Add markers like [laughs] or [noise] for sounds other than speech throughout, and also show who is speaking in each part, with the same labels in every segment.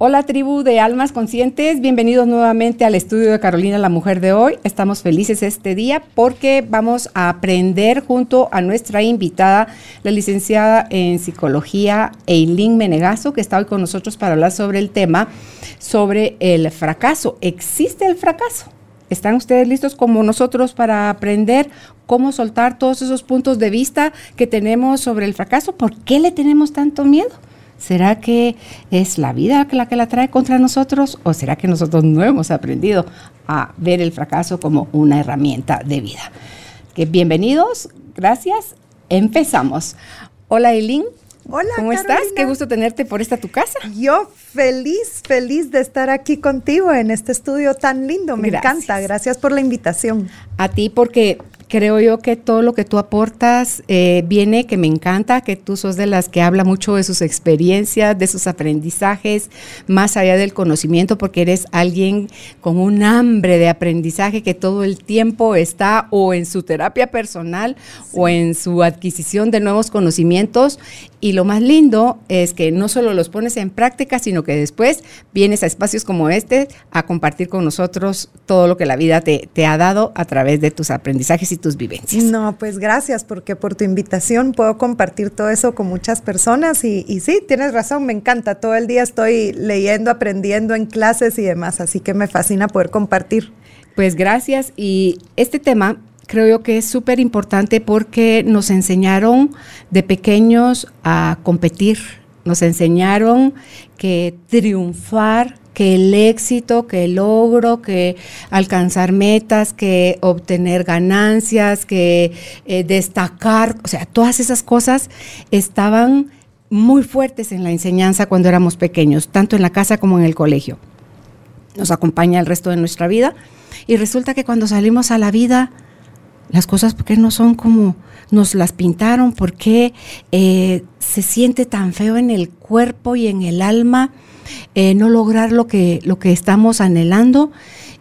Speaker 1: Hola tribu de almas conscientes, bienvenidos nuevamente al estudio de Carolina la Mujer de hoy. Estamos felices este día porque vamos a aprender junto a nuestra invitada, la licenciada en psicología Eileen Menegazo, que está hoy con nosotros para hablar sobre el tema sobre el fracaso. ¿Existe el fracaso? ¿Están ustedes listos como nosotros para aprender cómo soltar todos esos puntos de vista que tenemos sobre el fracaso? ¿Por qué le tenemos tanto miedo? ¿Será que es la vida la que la trae contra nosotros o será que nosotros no hemos aprendido a ver el fracaso como una herramienta de vida? Que bienvenidos, gracias. Empezamos. Hola Eileen.
Speaker 2: Hola.
Speaker 1: ¿Cómo estás? Qué gusto tenerte por esta tu casa.
Speaker 2: Yo feliz, feliz de estar aquí contigo en este estudio tan lindo. Me encanta. Gracias por la invitación.
Speaker 1: A ti porque creo yo que todo lo que tú aportas eh, viene, que me encanta, que tú sos de las que habla mucho de sus experiencias, de sus aprendizajes, más allá del conocimiento, porque eres alguien con un hambre de aprendizaje que todo el tiempo está o en su terapia personal o en su adquisición de nuevos conocimientos. Y lo más lindo es que no solo los pones en práctica, sino que después vienes a espacios como este a compartir con nosotros todo lo que la vida te, te ha dado a través de tus aprendizajes y tus vivencias.
Speaker 2: No, pues gracias, porque por tu invitación puedo compartir todo eso con muchas personas y, y sí, tienes razón, me encanta. Todo el día estoy leyendo, aprendiendo en clases y demás, así que me fascina poder compartir.
Speaker 1: Pues gracias y este tema creo yo que es súper importante porque nos enseñaron de pequeños a competir, nos enseñaron que triunfar que el éxito, que el logro, que alcanzar metas, que obtener ganancias, que eh, destacar, o sea, todas esas cosas estaban muy fuertes en la enseñanza cuando éramos pequeños, tanto en la casa como en el colegio. Nos acompaña el resto de nuestra vida y resulta que cuando salimos a la vida, las cosas, ¿por qué no son como nos las pintaron? ¿Por qué eh, se siente tan feo en el cuerpo y en el alma? Eh, no lograr lo que, lo que estamos anhelando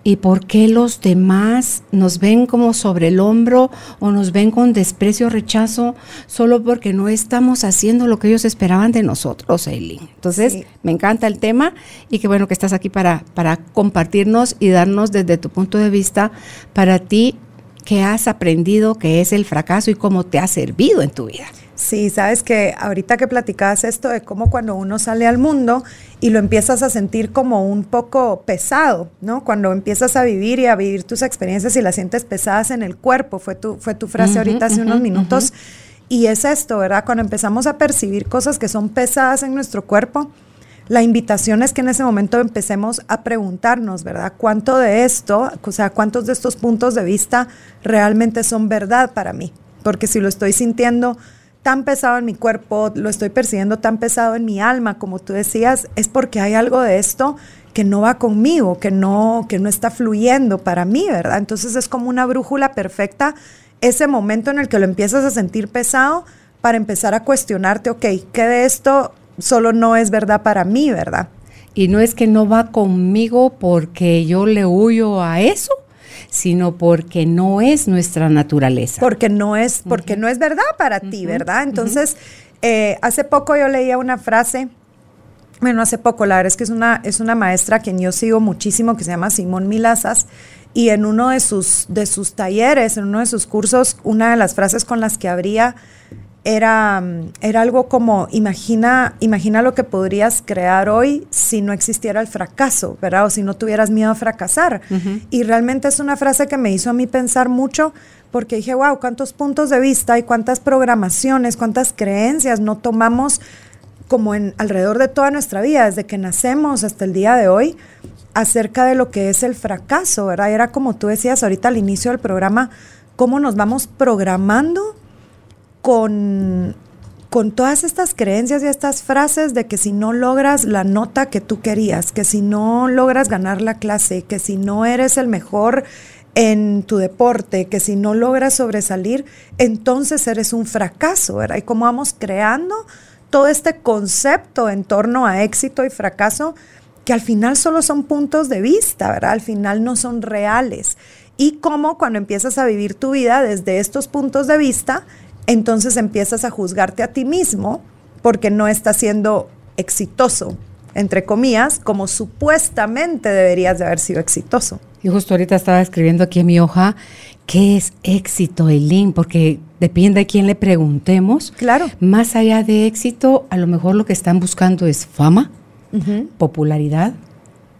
Speaker 1: y por qué los demás nos ven como sobre el hombro o nos ven con desprecio, rechazo, solo porque no estamos haciendo lo que ellos esperaban de nosotros, Eileen. Entonces, me encanta el tema y qué bueno que estás aquí para, para compartirnos y darnos desde tu punto de vista para ti qué has aprendido que es el fracaso y cómo te ha servido en tu vida.
Speaker 2: Sí, sabes que ahorita que platicabas esto de cómo cuando uno sale al mundo y lo empiezas a sentir como un poco pesado, ¿no? Cuando empiezas a vivir y a vivir tus experiencias y las sientes pesadas en el cuerpo, fue tu, fue tu frase ahorita hace unos minutos. Y es esto, ¿verdad? Cuando empezamos a percibir cosas que son pesadas en nuestro cuerpo, la invitación es que en ese momento empecemos a preguntarnos, ¿verdad? ¿Cuánto de esto, o sea, cuántos de estos puntos de vista realmente son verdad para mí? Porque si lo estoy sintiendo tan pesado en mi cuerpo, lo estoy percibiendo tan pesado en mi alma, como tú decías, es porque hay algo de esto que no va conmigo, que no, que no está fluyendo para mí, ¿verdad? Entonces es como una brújula perfecta ese momento en el que lo empiezas a sentir pesado para empezar a cuestionarte, ok, ¿qué de esto solo no es verdad para mí, verdad?
Speaker 1: Y no es que no va conmigo porque yo le huyo a eso, sino porque no es nuestra naturaleza.
Speaker 2: Porque no es, porque no es verdad para ti, ¿verdad? Entonces, eh, hace poco yo leía una frase, bueno, hace poco, la verdad es que es una, es una maestra a quien yo sigo muchísimo, que se llama Simón Milazas, y en uno de sus, de sus talleres, en uno de sus cursos, una de las frases con las que abría era, era algo como, imagina, imagina lo que podrías crear hoy si no existiera el fracaso, ¿verdad? O si no tuvieras miedo a fracasar. Y realmente es una frase que me hizo a mí pensar mucho porque dije, wow, cuántos puntos de vista y cuántas programaciones, cuántas creencias no tomamos como en alrededor de toda nuestra vida, desde que nacemos hasta el día de hoy, acerca de lo que es el fracaso, ¿verdad? Era como tú decías ahorita al inicio del programa, cómo nos vamos programando con, con todas estas creencias y estas frases de que si no logras la nota que tú querías, que si no logras ganar la clase, que si no eres el mejor en tu deporte, que si no logras sobresalir, entonces eres un fracaso, ¿verdad? Y cómo vamos creando todo este concepto en torno a éxito y fracaso, que al final solo son puntos de vista, ¿verdad? Al final no son reales. Y cómo cuando empiezas a vivir tu vida desde estos puntos de vista, entonces empiezas a juzgarte a ti mismo porque no estás siendo exitoso, entre comillas, como supuestamente deberías de haber sido exitoso.
Speaker 1: Y justo ahorita estaba escribiendo aquí en mi hoja, ¿qué es éxito, Eileen? Porque depende de quién le preguntemos.
Speaker 2: Claro.
Speaker 1: Más allá de éxito, a lo mejor lo que están buscando es fama, popularidad,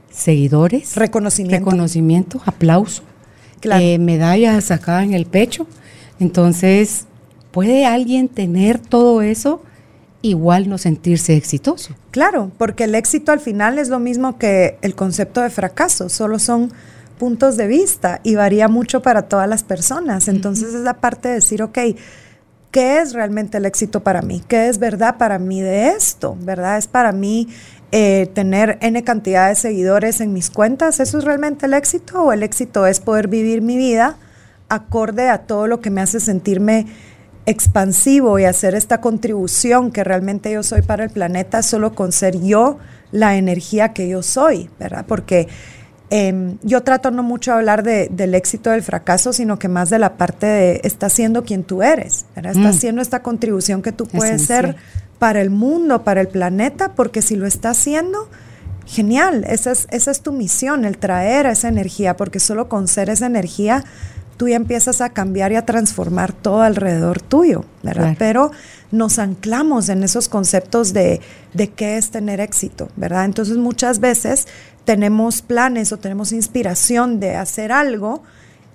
Speaker 1: seguidores,
Speaker 2: reconocimiento,
Speaker 1: reconocimiento aplauso, eh, medallas acá en el pecho. Entonces, ¿puede alguien tener todo eso? igual no sentirse exitoso.
Speaker 2: Claro, porque el éxito al final es lo mismo que el concepto de fracaso, solo son puntos de vista y varía mucho para todas las personas. Entonces es la parte de decir, ok, ¿qué es realmente el éxito para mí? ¿Qué es verdad para mí de esto? ¿Verdad? ¿Es para mí eh, tener N cantidad de seguidores en mis cuentas? ¿Eso es realmente el éxito? ¿O el éxito es poder vivir mi vida acorde a todo lo que me hace sentirme expansivo y hacer esta contribución que realmente yo soy para el planeta solo con ser yo la energía que yo soy, ¿verdad? Porque Em, yo trato no mucho de hablar del éxito del fracaso, sino que más de la parte de estás siendo quien tú eres, ¿verdad? Estás mm. haciendo esta contribución que tú puedes ser para el mundo, para el planeta, porque si lo estás haciendo, genial, esa es, esa es tu misión, el traer esa energía, porque solo con ser esa energía tú ya empiezas a cambiar y a transformar todo alrededor tuyo, ¿verdad? Pero nos anclamos en esos conceptos de, de qué es tener éxito, ¿verdad? Entonces muchas veces tenemos planes o tenemos inspiración de hacer algo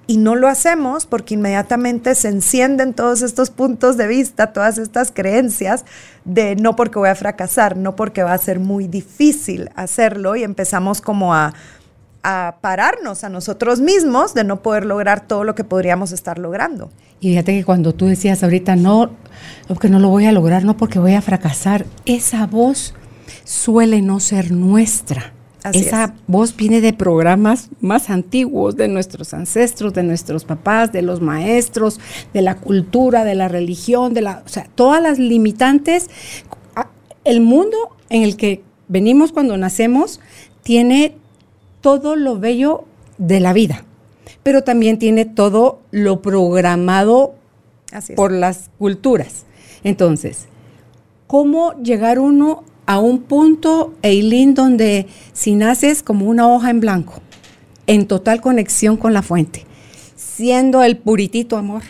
Speaker 2: y no lo hacemos porque inmediatamente se encienden todos estos puntos de vista, todas estas creencias de no porque voy a fracasar, no porque va a ser muy difícil hacerlo y empezamos como a, a pararnos a nosotros mismos de no poder lograr todo lo que podríamos estar logrando.
Speaker 1: Y fíjate que cuando tú decías ahorita, no, porque no lo voy a lograr, no porque voy a fracasar, esa voz suele no ser nuestra esa voz viene de programas más antiguos, de nuestros ancestros, de nuestros papás, de los maestros, de la cultura, de la religión, de la, o sea, todas las limitantes. El mundo en el que venimos cuando nacemos tiene todo lo bello de la vida, pero también tiene todo lo programado por las culturas. Entonces, ¿cómo llegar uno a un punto, Eileen, donde si naces como una hoja en blanco, en total conexión con la fuente, siendo el puritito amor,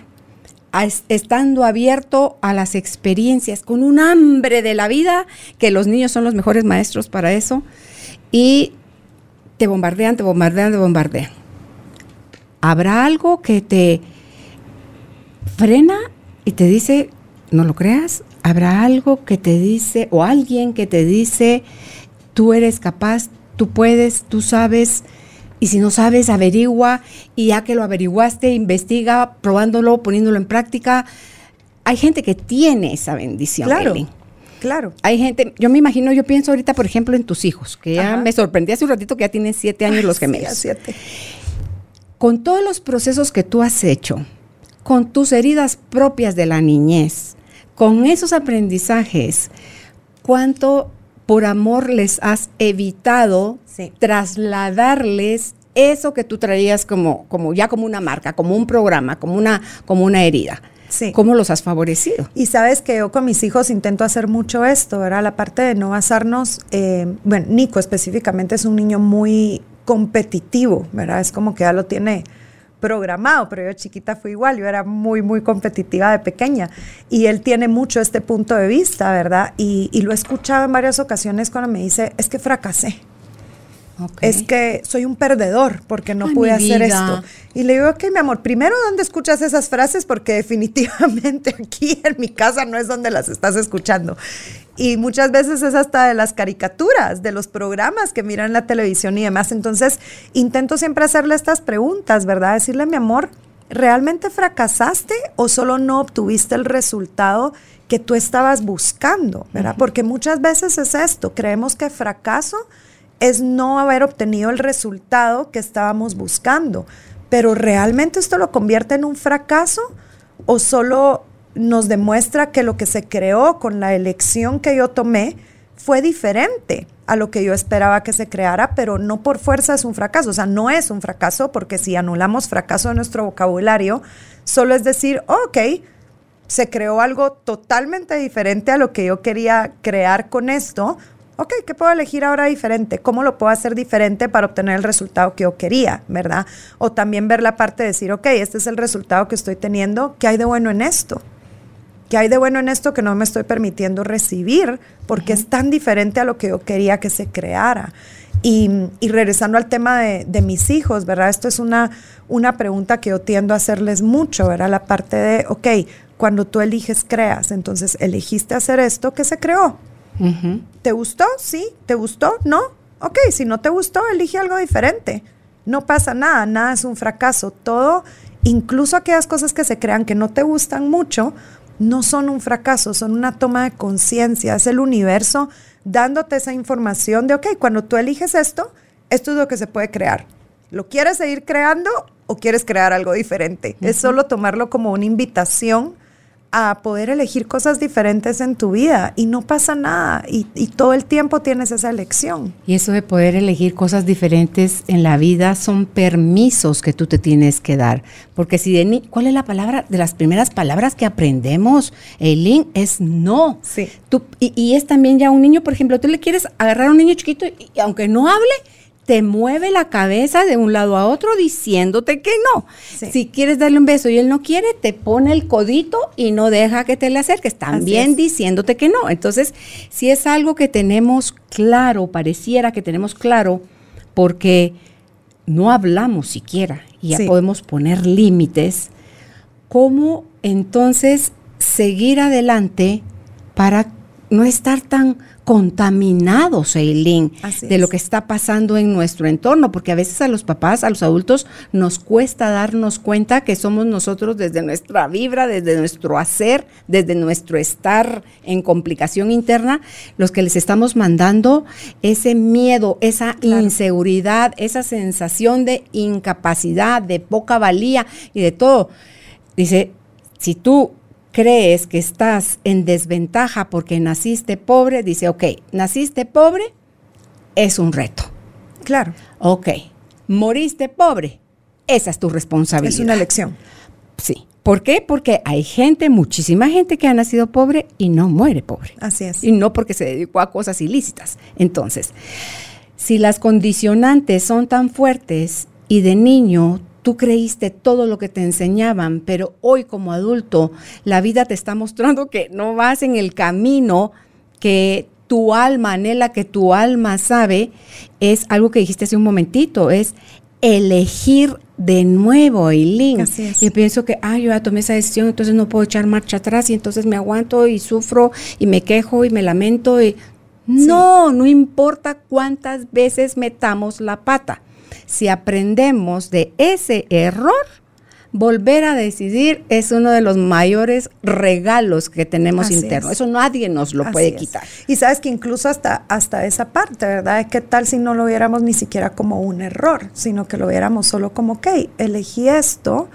Speaker 1: estando abierto a las experiencias, con un hambre de la vida, que los niños son los mejores maestros para eso, y te bombardean, te bombardean, te bombardean. Habrá algo que te frena y te dice, no lo creas, habrá algo que te dice o alguien que te dice, tú eres capaz, tú puedes, tú sabes, y si no sabes, averigua, y ya que lo averiguaste, investiga, probándolo, poniéndolo en práctica. Hay gente que tiene esa bendición.
Speaker 2: Claro. Claro.
Speaker 1: Hay gente, yo me imagino, yo pienso ahorita, por ejemplo, en tus hijos, que ya me sorprendí hace un ratito que ya tienen siete años los gemelos.
Speaker 2: siete.
Speaker 1: Con todos los procesos que tú has hecho, con tus heridas propias de la niñez, con esos aprendizajes, ¿cuánto por amor les has evitado trasladarles eso que tú traías como, como ya como una marca, como un programa, como una, como una herida? Sí. ¿Cómo los has favorecido?
Speaker 2: Y sabes que yo con mis hijos intento hacer mucho esto, ¿verdad? La parte de no basarnos, eh, bueno, Nico específicamente es un niño muy competitivo, ¿verdad? Es como que ya lo tiene programado, pero yo chiquita fui igual, yo era muy, muy competitiva de pequeña. Y él tiene mucho este punto de vista, ¿verdad? Y, lo he escuchado en varias ocasiones cuando me dice, es que fracasé. Es que soy un perdedor porque no pude hacer esto. Y le digo, ok, mi amor, primero, ¿dónde escuchas esas frases? Porque definitivamente [laughs] aquí en mi casa no es donde las estás escuchando. Y muchas veces es hasta de las caricaturas, de los programas que miran en la televisión y demás. Entonces, intento siempre hacerle estas preguntas, ¿verdad? Decirle, mi amor, ¿realmente fracasaste o solo no obtuviste el resultado que tú estabas buscando, ¿verdad? Porque muchas veces es esto, creemos que fracaso es no haber obtenido el resultado que estábamos buscando pero ¿realmente esto lo convierte en un fracaso o solo nos demuestra que lo que se creó con la elección que yo tomé fue diferente a lo que yo esperaba que se creara, pero no por fuerza es un fracaso. O sea, no es un fracaso porque si anulamos fracaso de nuestro vocabulario, solo es decir, ok, se creó algo totalmente diferente a lo que yo quería crear con esto. Ok, ¿qué puedo elegir ahora diferente? ¿Cómo lo puedo hacer diferente para obtener el resultado que yo quería, verdad? O también ver la parte de decir, ok, este es el resultado que estoy teniendo, ¿qué hay de bueno en esto? ¿Qué hay de bueno en esto que no me estoy permitiendo recibir? Porque es tan diferente a lo que yo quería que se creara. Y, regresando al tema de, mis hijos, ¿verdad? Esto es una, una pregunta que yo tiendo a hacerles mucho, ¿verdad? La parte de, ok, cuando tú eliges, creas. Entonces, elegiste hacer esto, ¿qué se creó? ¿Te gustó? Sí. ¿Te gustó? No. Ok, si no te gustó, elige algo diferente. No pasa nada, nada es un fracaso. Todo, incluso aquellas cosas que se crean que no te gustan mucho, no son un fracaso, son una toma de conciencia, es el universo dándote esa información de, ok, cuando tú eliges esto, esto es lo que se puede crear. ¿Lo quieres seguir creando o quieres crear algo diferente? Es solo tomarlo como una invitación a poder elegir cosas diferentes en tu vida y no pasa nada y, todo el tiempo tienes esa elección.
Speaker 1: Y eso de poder elegir cosas diferentes en la vida son permisos que tú te tienes que dar. Porque si de ¿cuál es la palabra? De las primeras palabras que aprendemos, Eileen, es no.
Speaker 2: Sí.
Speaker 1: Tú, y, y, es también ya un niño, por ejemplo, tú le quieres agarrar a un niño chiquito y aunque no hable, te mueve la cabeza de un lado a otro diciéndote que no. Si quieres darle un beso y él no quiere, te pone el codito y no deja que te le acerques, también diciéndote que no. Entonces, si es algo que tenemos claro, pareciera que tenemos claro, porque no hablamos siquiera y ya podemos poner límites, ¿cómo entonces seguir adelante para no estar tan contaminados, Eileen, de lo que está pasando en nuestro entorno, porque a veces a los papás, a los adultos, nos cuesta darnos cuenta que somos nosotros desde nuestra vibra, desde nuestro hacer, desde nuestro estar en complicación interna, los que les estamos mandando ese miedo, esa inseguridad, esa sensación de incapacidad, de poca valía y de todo. Dice, si tú crees que estás en desventaja porque naciste pobre, dice, ok, naciste pobre, es un reto.
Speaker 2: Claro.
Speaker 1: Ok, moriste pobre, esa es tu responsabilidad.
Speaker 2: Es una lección.
Speaker 1: Sí. ¿Por qué? Porque hay gente, muchísima gente que ha nacido pobre y no muere pobre.
Speaker 2: Así es.
Speaker 1: Y no porque se dedicó a cosas ilícitas. Entonces, si las condicionantes son tan fuertes y de niño tú creíste todo lo que te enseñaban, pero hoy como adulto la vida te está mostrando que no vas en el camino que tu alma anhela, que tu alma sabe, es algo que dijiste hace un momentito, es elegir de nuevo, Eileen. Y pienso que, ah, yo ya tomé esa decisión, entonces no puedo echar marcha atrás y entonces me aguanto y sufro y me quejo y me lamento. Y... No, no importa cuántas veces metamos la pata si aprendemos de ese error, volver a decidir es uno de los mayores regalos que tenemos internos. Eso nadie nos lo puede quitar.
Speaker 2: Y sabes que incluso hasta, hasta esa parte, ¿verdad? ¿Qué tal si no lo viéramos ni siquiera como un error, sino que lo viéramos solo como, ok, elegí esto,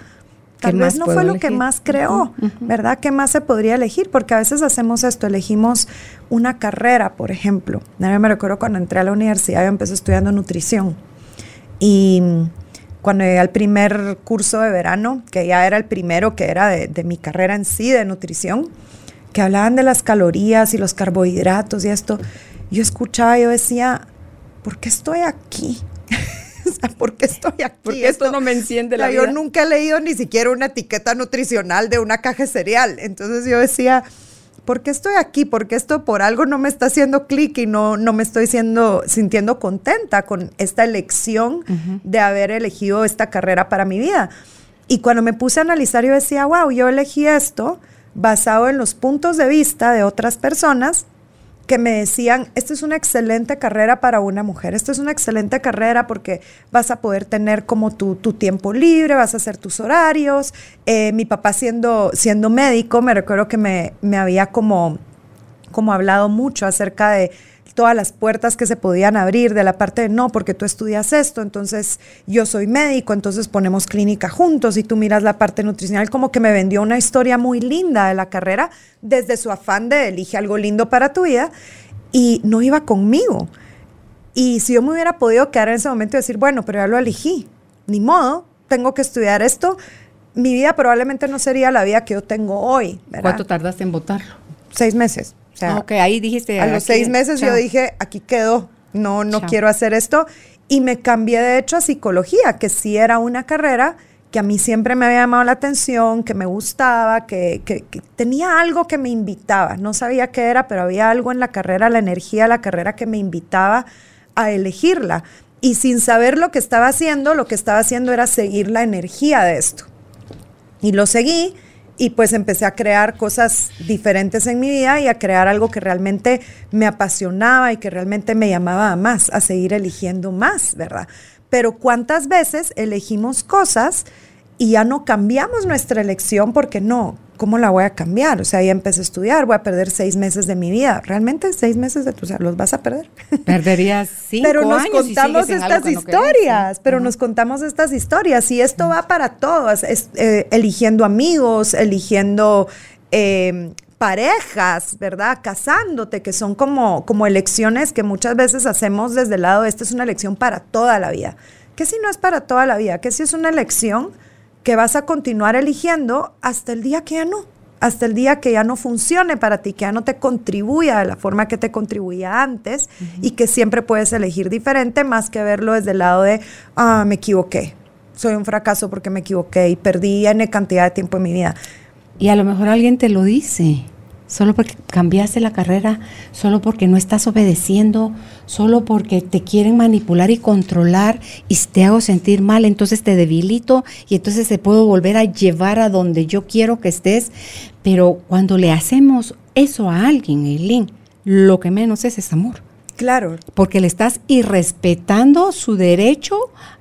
Speaker 2: tal vez no fue lo que más creó, ¿verdad? ¿Qué más se podría elegir? Porque a veces hacemos esto, elegimos una carrera, por ejemplo. me recuerdo cuando entré a la universidad, yo empecé estudiando nutrición y cuando llegué al primer curso de verano, que ya era el primero que era de, mi carrera en sí, de nutrición, que hablaban de las calorías y los carbohidratos y esto, yo escuchaba, yo decía, ¿por qué estoy aquí? [laughs] o sea, ¿por qué estoy aquí?
Speaker 1: Porque esto, no me enciende la vida.
Speaker 2: Yo nunca he leído ni siquiera una etiqueta nutricional de una caja de cereal. Entonces yo decía, ¿por qué estoy aquí? Porque esto por algo no me está haciendo clic y no, no me estoy siendo, sintiendo contenta con esta elección de haber elegido esta carrera para mi vida. Y cuando me puse a analizar, yo decía, wow, yo elegí esto basado en los puntos de vista de otras personas que me decían, esta es una excelente carrera para una mujer, esta es una excelente carrera porque vas a poder tener como tu, tiempo libre, vas a hacer tus horarios. Eh, mi papá siendo, siendo médico, me recuerdo que me, me había como, como hablado mucho acerca de todas las puertas que se podían abrir de la parte de no, porque tú estudias esto, entonces yo soy médico, entonces ponemos clínica juntos y tú miras la parte nutricional, como que me vendió una historia muy linda de la carrera desde su afán de elige algo lindo para tu vida y no iba conmigo. Y si yo me hubiera podido quedar en ese momento y decir, bueno, pero ya lo elegí, ni modo, tengo que estudiar esto, mi vida probablemente no sería la vida que yo tengo hoy.
Speaker 1: ¿Cuánto tardaste en votarlo?
Speaker 2: Seis meses.
Speaker 1: O sea, ahí dijiste.
Speaker 2: A los seis meses yo dije, aquí quedó, no, no quiero hacer esto. Y me cambié de hecho a psicología, que sí era una carrera que a mí siempre me había llamado la atención, que me gustaba, que, que, tenía algo que me invitaba. No sabía qué era, pero había algo en la carrera, la energía de la carrera que me invitaba a elegirla. Y sin saber lo que estaba haciendo, lo que estaba haciendo era seguir la energía de esto. Y lo seguí y pues empecé a crear cosas diferentes en mi vida y a crear algo que realmente me apasionaba y que realmente me llamaba a más, a seguir eligiendo más, ¿verdad? Pero cuántas veces elegimos cosas y ya no cambiamos nuestra elección porque no, ¿cómo la voy a cambiar? O sea, ya empecé a estudiar, voy a perder seis meses de mi vida. Realmente seis meses de tu vida los vas a perder. [laughs]
Speaker 1: Perderías cinco
Speaker 2: Pero nos
Speaker 1: años
Speaker 2: contamos estas historias, pero nos contamos estas historias y esto va para todos, es, eh, eligiendo amigos, eligiendo... Eh, parejas, ¿verdad? Casándote, que son como, como elecciones que muchas veces hacemos desde el lado, esta es una elección para toda la vida. ¿Qué si no es para toda la vida? ¿Qué si es una elección que vas a continuar eligiendo hasta el día que ya no, hasta el día que ya no funcione para ti, que ya no te contribuya de la forma que te contribuía antes y que siempre puedes elegir diferente más que verlo desde el lado de, ah, me equivoqué, soy un fracaso porque me equivoqué y perdí N cantidad de tiempo en mi vida.
Speaker 1: Y a lo mejor alguien te lo dice solo porque cambiaste la carrera, solo porque no estás obedeciendo, solo porque te quieren manipular y controlar y te hago sentir mal, entonces te debilito y entonces te puedo volver a llevar a donde yo quiero que estés. Pero cuando le hacemos eso a alguien, Eileen, lo que menos es es amor.
Speaker 2: Claro.
Speaker 1: Porque le estás irrespetando su derecho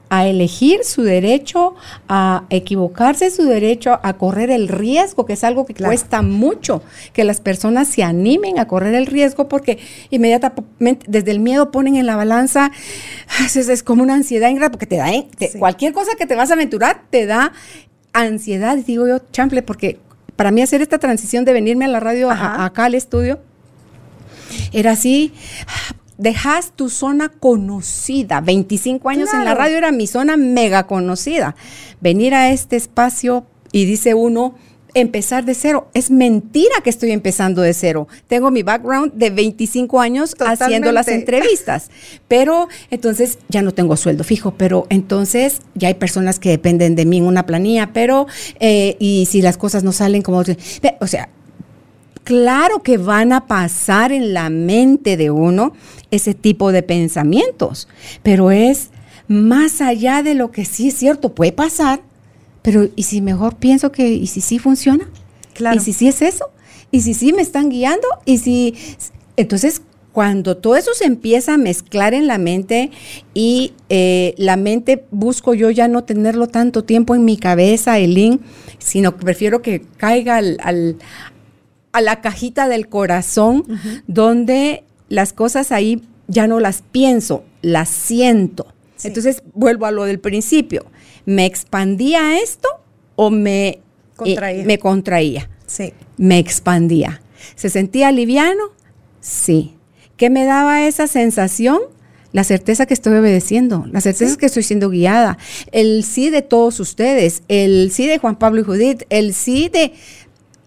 Speaker 1: a elegir su derecho a equivocarse, su derecho a correr el riesgo, que es algo que cuesta mucho, que las personas se animen a correr el riesgo porque inmediatamente desde el miedo ponen en la balanza, [sighs] es, como una ansiedad ingrata, porque te da, cualquier cosa que te vas a aventurar te da ansiedad, digo yo, chample, porque para mí hacer esta transición de venirme a la radio acá al estudio, era así, dejas tu zona conocida. 25 años en la radio era mi zona mega conocida. Venir a este espacio y dice uno, empezar de cero. Es mentira que estoy empezando de cero. Tengo mi background de 25 años haciendo las entrevistas, pero entonces ya no tengo sueldo fijo, pero entonces ya hay personas que dependen de mí en una planilla, pero eh, y si las cosas no salen como... O sea, claro que van a pasar en la mente de uno ese tipo de pensamientos, pero es más allá de lo que sí es cierto, puede pasar, pero ¿y si mejor pienso que, ¿y si sí funciona? Claro. ¿Y si sí es eso? ¿Y si sí me están guiando? ¿Y si... Entonces, cuando todo eso se empieza a mezclar en la mente y eh, la mente busco yo ya no tenerlo tanto tiempo en mi cabeza, Elin, sino que prefiero que caiga al, a la cajita del corazón, donde las cosas ahí ya no las pienso, las siento. Entonces vuelvo a lo del principio. ¿Me expandía esto o me eh, contraía? me contraía.
Speaker 2: Sí.
Speaker 1: Me expandía. ¿Se sentía liviano? Sí. ¿Qué me daba esa sensación? La certeza que estoy obedeciendo, la certeza que estoy siendo guiada, el sí de todos ustedes, el sí de Juan Pablo y Judith, el sí de...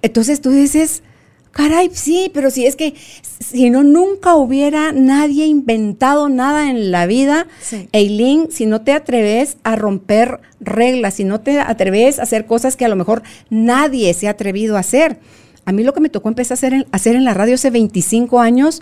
Speaker 1: Entonces tú dices, Caray, sí, pero si es que si no, nunca hubiera nadie inventado nada en la vida, Eileen, si no te atreves a romper reglas, si no te atreves a hacer cosas que a lo mejor nadie se ha atrevido a hacer. A mí lo que me tocó empezar a hacer en, hacer en la radio hace 25 años,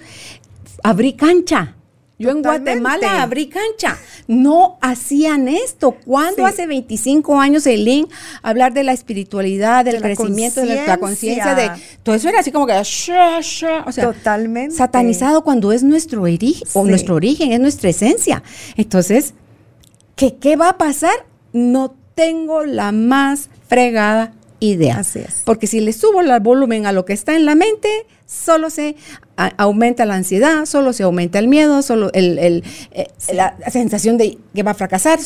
Speaker 1: abrí cancha. Yo en Guatemala abrí cancha. No hacían esto. ¿Cuándo hace 25 años, Eileen, hablar de la espiritualidad, del crecimiento, de la conciencia, de todo eso era así como que, o sea,
Speaker 2: Totalmente.
Speaker 1: satanizado cuando es nuestro origen, o nuestro origen, es nuestra esencia. Entonces, ¿qué, ¿qué va a pasar? No tengo la más fregada idea.
Speaker 2: Así es.
Speaker 1: Porque si le subo el volumen a lo que está en la mente, solo se aumenta la ansiedad, solo se aumenta el miedo, solo el, el, eh, la sensación de que va a fracasar,